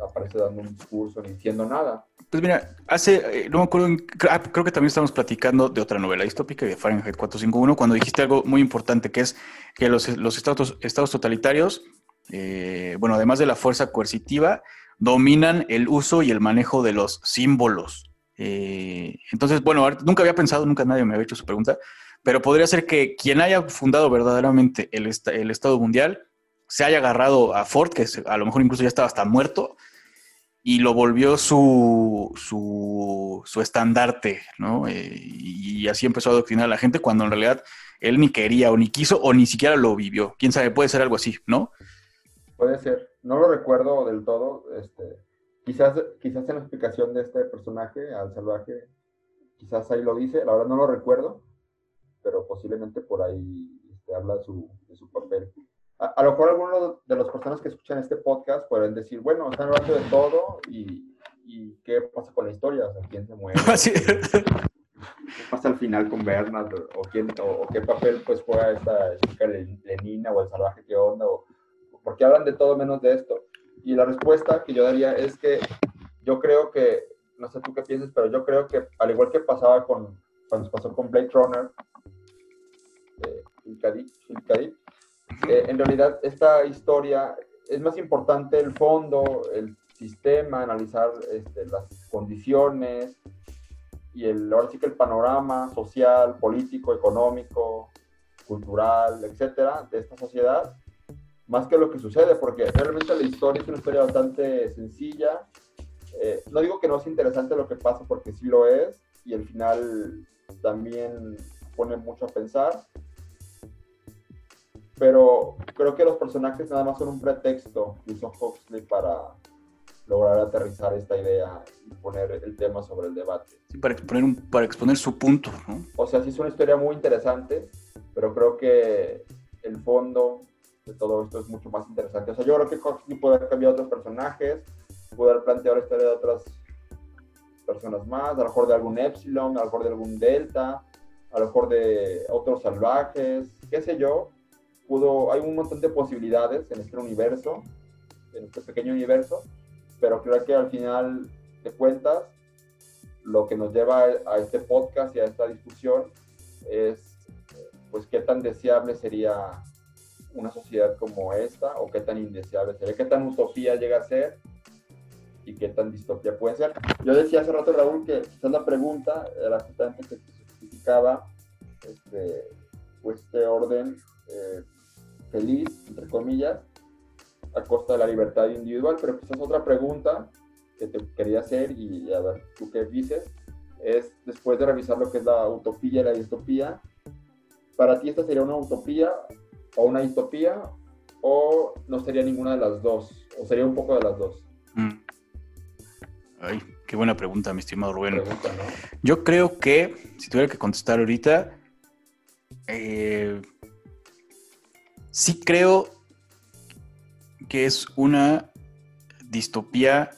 aparece dando un discurso ni diciendo nada. Pues mira, hace, eh, no me acuerdo, ah, creo que también estamos platicando de otra novela distópica de Fahrenheit 451, cuando dijiste algo muy importante, que es que los, los estados, estados totalitarios, eh, bueno, además de la fuerza coercitiva, dominan el uso y el manejo de los símbolos. Eh, entonces, bueno, nunca había pensado, nunca nadie me había hecho su pregunta, pero podría ser que quien haya fundado verdaderamente el, el Estado Mundial se haya agarrado a Ford, que a lo mejor incluso ya estaba hasta muerto, y lo volvió su, su, su estandarte, ¿no? Eh, y así empezó a adoctrinar a la gente cuando en realidad él ni quería o ni quiso o ni siquiera lo vivió. Quién sabe, puede ser algo así, ¿no? Puede ser. No lo recuerdo del todo. Este, Quizás, quizás en la explicación de este personaje, al salvaje, quizás ahí lo dice, la verdad no lo recuerdo, pero posiblemente por ahí este, habla de su, papel. A, lo mejor algunos de las personas que escuchan este podcast pueden decir, bueno, están hablando de todo y, y qué pasa con la historia, o sea, quién se muere. ¿Qué pasa al final con Bernard? ¿O, quién, o, qué papel pues juega esta chica Lenina o el salvaje qué onda? O, ¿Por qué hablan de todo menos de esto? Y la respuesta que yo daría es que yo creo que, no sé tú qué piensas, pero yo creo que al igual que pasaba con, cuando pasó con Blade Runner, eh, eh, en realidad esta historia es más importante el fondo, el sistema, analizar este, las condiciones y el, ahora sí que el panorama social, político, económico, cultural, etcétera, de esta sociedad, más que lo que sucede, porque realmente la historia es una historia bastante sencilla. Eh, no digo que no es interesante lo que pasa, porque sí lo es, y el final también pone mucho a pensar. Pero creo que los personajes nada más son un pretexto que usó Huxley para, lograr aterrizar esta idea y poner el tema sobre el debate. Sí, para exponer, un, para exponer su punto, ¿no? O sea, sí es una historia muy interesante, pero creo que el fondo de todo esto es mucho más interesante. O sea, yo creo que Huxley puede haber cambiado otros personajes, puede haber planteado la historia de otras personas más, a lo mejor de algún Epsilon, a lo mejor de algún Delta, a lo mejor de otros salvajes, qué sé yo. Pudo, hay un montón de posibilidades en este universo, en este pequeño universo, pero creo que al final de cuentas, lo que nos lleva a este podcast y a esta discusión es, pues, qué tan deseable sería una sociedad como esta o qué tan indeseable sería, qué tan utopía llega a ser y qué tan distopía puede ser. Yo decía hace rato, Raúl, que quizás la pregunta era justamente que se justificaba este, este orden eh, feliz, entre comillas, a costa de la libertad individual, pero quizás otra pregunta que te quería hacer y a ver tú qué dices, es después de revisar lo que es la utopía y la distopía, ¿para ti esta sería una utopía o una distopía o no sería ninguna de las dos? ¿O sería un poco de las dos? Mm. Ay, qué buena pregunta, mi estimado Rubén. Yo creo que, si tuviera que contestar ahorita, eh, sí creo que es una distopía.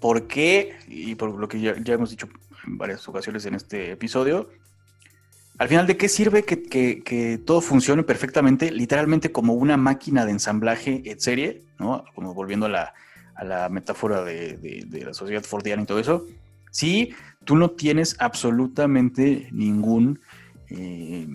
¿Por qué? Y por lo que ya, hemos dicho en varias ocasiones en este episodio, al final, ¿de qué sirve que, todo funcione perfectamente, literalmente como una máquina de ensamblaje en serie, ¿no? Volviendo a la, metáfora de, la sociedad fordiana y todo eso. Si tú no tienes absolutamente ningún eh,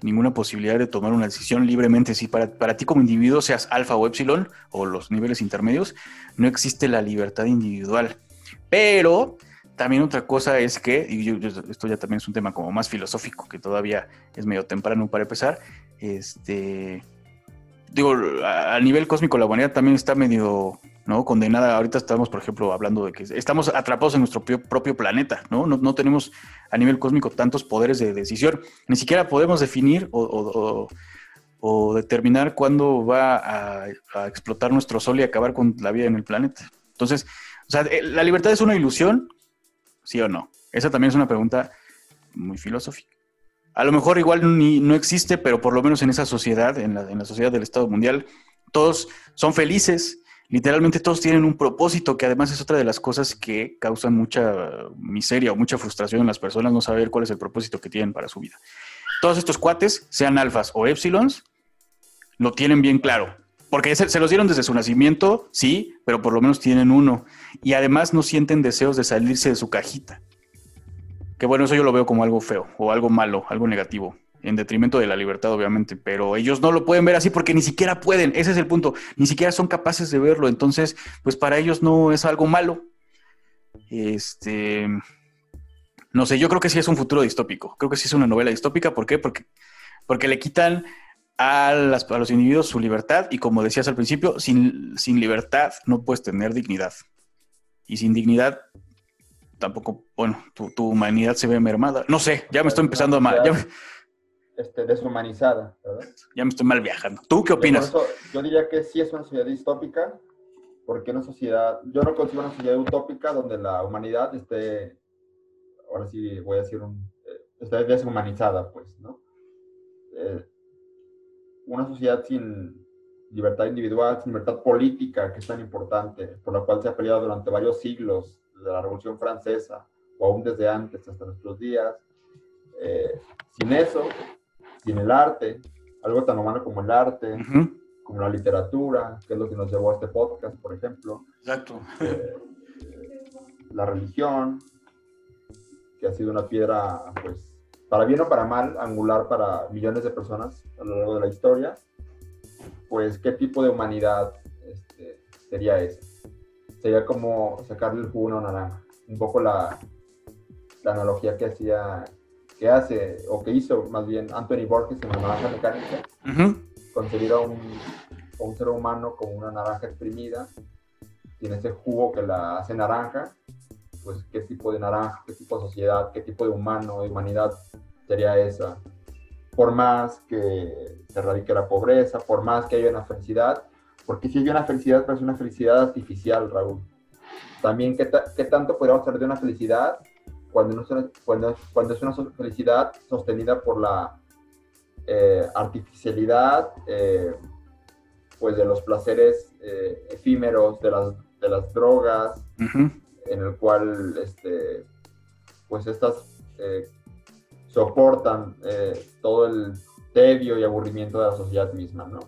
ninguna posibilidad de tomar una decisión libremente. Si para, para ti como individuo, seas alfa o epsilon o los niveles intermedios, no existe la libertad individual. Pero también otra cosa es que, y esto ya también es un tema como más filosófico, que todavía es medio temprano para empezar, este, digo, a, nivel cósmico la humanidad también está medio ¿no? Condenada, ahorita estamos, por ejemplo, hablando de que estamos atrapados en nuestro propio planeta, ¿no? ¿no? tenemos a nivel cósmico tantos poderes de decisión, ni siquiera podemos definir o, determinar cuándo va a, explotar nuestro sol y acabar con la vida en el planeta. Entonces, o sea, eh, ¿la libertad es una ilusión? ¿Sí o no? Esa también es una pregunta muy filosófica. A lo mejor igual ni, no existe, pero por lo menos en esa sociedad, en la, sociedad del Estado mundial, todos son felices, literalmente todos tienen un propósito, que además es otra de las cosas que causan mucha miseria o mucha frustración en las personas, no saber cuál es el propósito que tienen para su vida. Todos estos cuates, sean alfas o épsilons, lo tienen bien claro. Porque se, los dieron desde su nacimiento, sí, pero por lo menos tienen uno. Y además no sienten deseos de salirse de su cajita. Que bueno, eso yo lo veo como algo feo o algo malo, algo negativo en detrimento de la libertad, obviamente, pero ellos no lo pueden ver así porque ni siquiera pueden, ese es el punto, ni siquiera son capaces de verlo, entonces, pues para ellos no es algo malo. Este, no sé, yo creo que sí es un futuro distópico, creo que sí es una novela distópica, ¿por qué? Porque, porque le quitan a, las, a los individuos su libertad y como decías al principio, sin, sin libertad no puedes tener dignidad. Y sin dignidad tampoco, bueno, tu, humanidad se ve mermada. No sé, ya me estoy empezando a... mal este, deshumanizada, ¿verdad? Ya me estoy mal viajando. ¿Tú qué opinas? yo diría que sí es una sociedad distópica, porque una sociedad, yo no consigo una sociedad utópica donde la humanidad esté, ahora sí voy a decir, un, eh, esté deshumanizada, pues, ¿no? Eh, una sociedad sin libertad individual, sin libertad política, que es tan importante, por la cual se ha peleado durante varios siglos, de la Revolución Francesa, o aún desde antes hasta nuestros días. Eh, sin eso, sin el arte, algo tan humano como el arte, como la literatura, que es lo que nos llevó a este podcast, por ejemplo. Exacto. Eh, la religión, que ha sido una piedra, pues, para bien o para mal, angular para millones de personas a lo largo de la historia, pues, ¿qué tipo de humanidad este, sería esa? Sería como sacarle el jugo a una naranja. Un poco la, la analogía que hacía que hace, o que hizo más bien Anthony Borges en la naranja mecánica, concebir a un, un, ser humano como una naranja exprimida, tiene ese jugo que la hace naranja, pues qué tipo de naranja, qué tipo de sociedad, qué tipo de humano, de humanidad sería esa. Por más que se radique la pobreza, por más que haya una felicidad, Porque si hay una felicidad, pero es una felicidad artificial, Raúl. También, ¿qué, qué tanto podríamos hacer de una felicidad cuando, no es, cuando, cuando es una felicidad sostenida por la eh, artificialidad, eh, pues de los placeres eh, efímeros, de las, de las drogas, en el cual, este, pues estas soportan todo el tedio y aburrimiento de la sociedad misma, ¿no?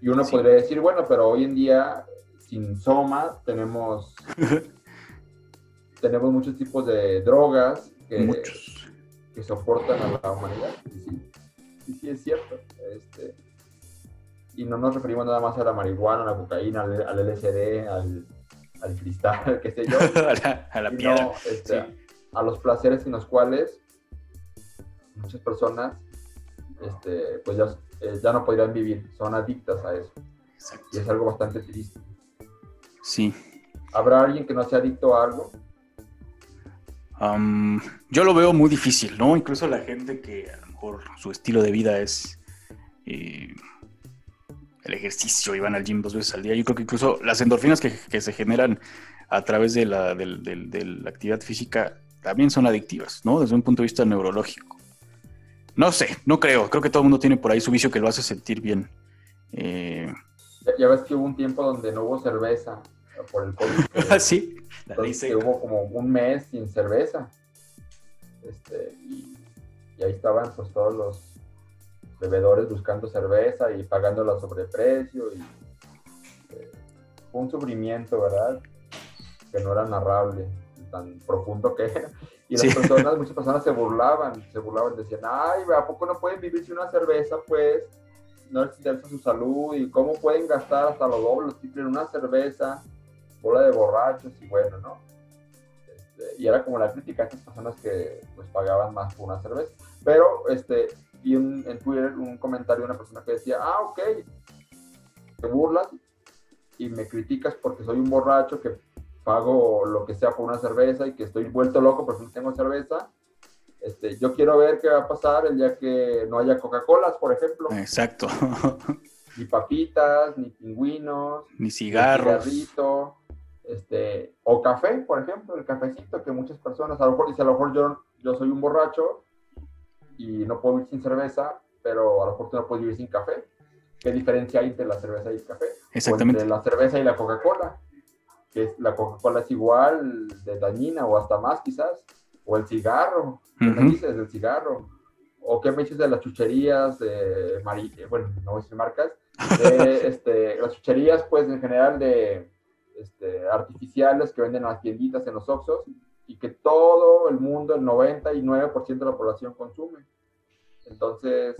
Y uno podría decir, bueno, pero hoy en día, sin Soma, tenemos, tenemos muchos tipos de drogas que, que soportan a la humanidad. Sí, sí, sí, es cierto. Este, y no nos referimos nada más a la marihuana, a la cocaína, al, LSD, al, cristal, qué sé yo. a la, piedra. Este, a los placeres en los cuales muchas personas este, pues ya, eh, ya no podrían vivir, son adictas a eso. Y es algo bastante triste. Sí. ¿Habrá alguien que no sea adicto a algo? yo lo veo muy difícil, ¿no? Incluso la gente que a lo mejor su estilo de vida es eh, el ejercicio y van al gym dos veces al día. Yo creo que incluso las endorfinas que, se generan a través de la, de la actividad física también son adictivas, ¿no? Desde un punto de vista neurológico. No sé, no creo. Creo que todo el mundo tiene por ahí su vicio que lo hace sentir bien. Eh, ya, ves que hubo un tiempo donde no hubo cerveza por el COVID. sí, que hubo como un mes sin cerveza. Este, y, ahí estaban pues todos los bebedores buscando cerveza y pagándola a sobreprecio. Y, eh, fue un sufrimiento, ¿verdad? Que no era narrable, tan profundo que era. Y las personas, muchas personas se burlaban, se burlaban, decían, ay, ¿a poco no pueden vivir sin una cerveza, pues? No extenderse su salud y cómo pueden gastar hasta lo doble, triple en una cerveza, bola de borrachos y bueno, ¿no? Este, y era como la crítica a estas personas que pues pagaban más por una cerveza. Pero este, vi en Twitter un comentario de una persona que decía, ah, ok, te burlas y me criticas porque soy un borracho que pago lo que sea por una cerveza y que estoy vuelto loco porque no tengo cerveza. Este, yo quiero ver qué va a pasar el día que no haya Coca-Colas, por ejemplo. Exacto. Ni papitas, ni pingüinos, ni cigarros. este, o café, por ejemplo, el cafecito que muchas personas, a lo mejor dice, a lo mejor yo, yo soy un borracho y no puedo vivir sin cerveza, pero a lo mejor tú no puedes vivir sin café. ¿Qué diferencia hay entre la cerveza y el café? Exactamente. entre la cerveza y la Coca-Cola que la Coca-Cola es igual de dañina o hasta más quizás, o el cigarro, ¿qué me dices del cigarro? ¿O qué me dices de las chucherías de eh, bueno, no voy a decir marcas, de, este, las chucherías pues en general de este, artificiales que venden en las tienditas, en los Oxxos, y que todo el mundo, el 99% de la población consume. Entonces,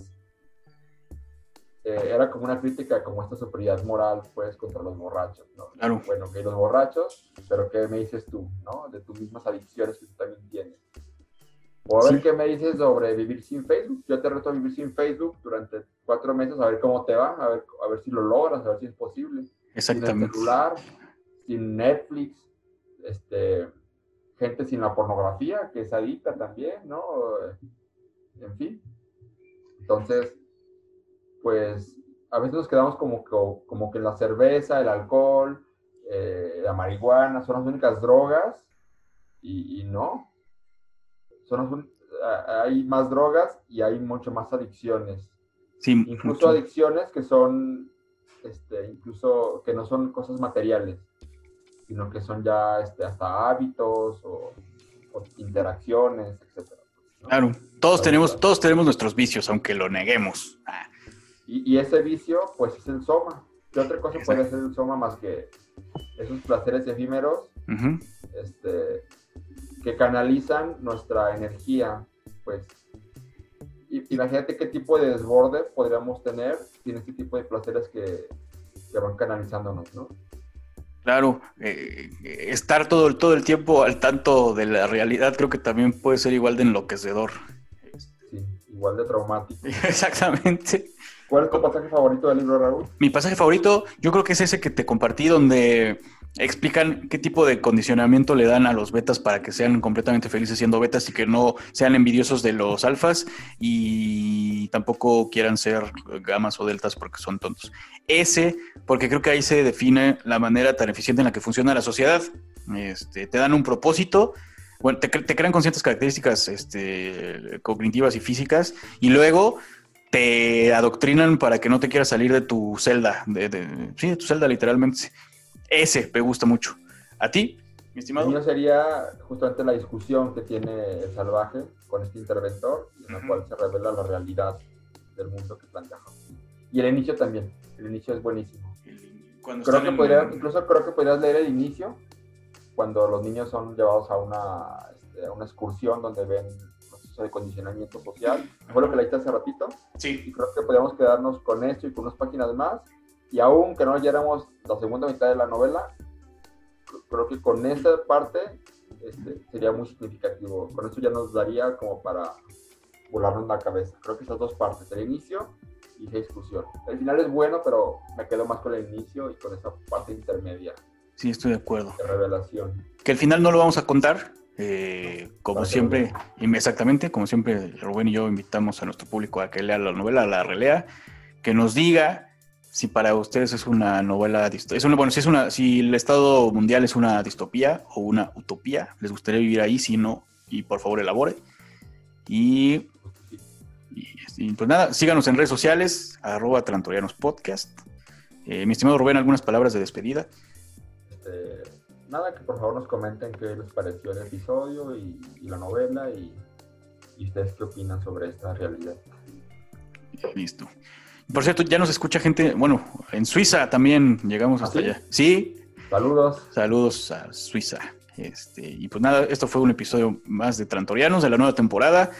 eh, era como una crítica como esta superioridad moral, pues, contra los borrachos, ¿no? Claro. Bueno, que los borrachos, pero ¿qué me dices tú, no? De tus mismas adicciones que tú también tienes. O a ver qué me dices sobre vivir sin Facebook. Yo te reto a vivir sin Facebook durante cuatro meses, a ver cómo te va, a ver, a ver si lo logras, a ver si es posible. Exactamente. Sin celular, sin Netflix, este, gente sin la pornografía, que es adicta también, ¿no? En fin. Entonces, pues a veces nos quedamos como que, como que la cerveza, el alcohol, eh, la marihuana son las únicas drogas y, no. Son hay más drogas y hay mucho más adicciones. Sí, incluso adicciones que son, este, incluso que no son cosas materiales, sino que son ya este, hasta hábitos o, interacciones, etc. Claro, todos tenemos, todos tenemos nuestros vicios, aunque lo neguemos. Ah. Y, ese vicio, pues es el soma. ¿Qué otra cosa puede ser el soma más que esos placeres efímeros este, que canalizan nuestra energía? Pues imagínate qué tipo de desborde podríamos tener sin este tipo de placeres que, que van canalizándonos, ¿no? Claro, eh, estar todo, todo el tiempo al tanto de la realidad creo que también puede ser igual de enloquecedor. Sí, igual de traumático. Exactamente. ¿Cuál es tu pasaje favorito del libro, Raúl? Mi pasaje favorito, yo creo que es ese que te compartí, donde explican qué tipo de condicionamiento le dan a los betas para que sean completamente felices siendo betas y que no sean envidiosos de los alfas y tampoco quieran ser gamas o deltas porque son tontos. Ese, porque creo que ahí se define la manera tan eficiente en la que funciona la sociedad. Este, te dan un propósito, bueno, te, crean con ciertas características este, cognitivas y físicas y luego te adoctrinan para que no te quieras salir de tu celda, de, sí, de tu celda literalmente. Ese me gusta mucho. ¿A ti, mi estimado? Mío sería justamente la discusión que tiene el salvaje con este interventor, en la cual se revela la realidad del mundo que plantea Y el inicio también. El inicio es buenísimo. creo que podría, incluso creo que podrías leer el inicio cuando los niños son llevados a una, este, una excursión donde ven proceso de condicionamiento social. Fue lo que leíste hace ratito. Sí. Y creo que podríamos quedarnos con esto y con unas páginas más y aún que no leyéramos la segunda mitad de la novela, creo que con esa parte este, sería muy significativo. Con eso ya nos daría como para volarnos la cabeza. Creo que esas dos partes, el inicio y esa discusión. El final es bueno, pero me quedo más con el inicio y con esa parte intermedia. Sí, estoy de acuerdo. De revelación. Que el final no lo vamos a contar. Eh, como siempre, exactamente, como siempre, Rubén y yo invitamos a nuestro público a que lea la novela, la relea, que nos diga si para ustedes es una novela es una, bueno, si es una, si el estado mundial es una distopía o una utopía, les gustaría vivir ahí, si no, y por favor elabore. Y, pues nada, síganos en redes sociales, arroba Trantorianos Podcast. Eh, mi estimado Rubén, algunas palabras de despedida. Nada, que por favor nos comenten qué les pareció el episodio y, la novela y, y ustedes qué opinan sobre esta realidad. Listo. Por cierto, ya nos escucha gente, bueno, en Suiza también llegamos hasta ¿Ah, allá. Sí. Saludos. Saludos a Suiza. Este, y pues nada, esto fue un episodio más de Trantorianos de la nueva temporada,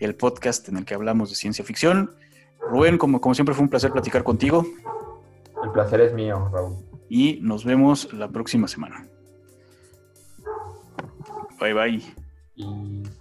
el podcast en el que hablamos de ciencia ficción. Rubén, como, como siempre fue un placer platicar contigo. El placer es mío, Raúl. Y nos vemos la próxima semana. Bye bye.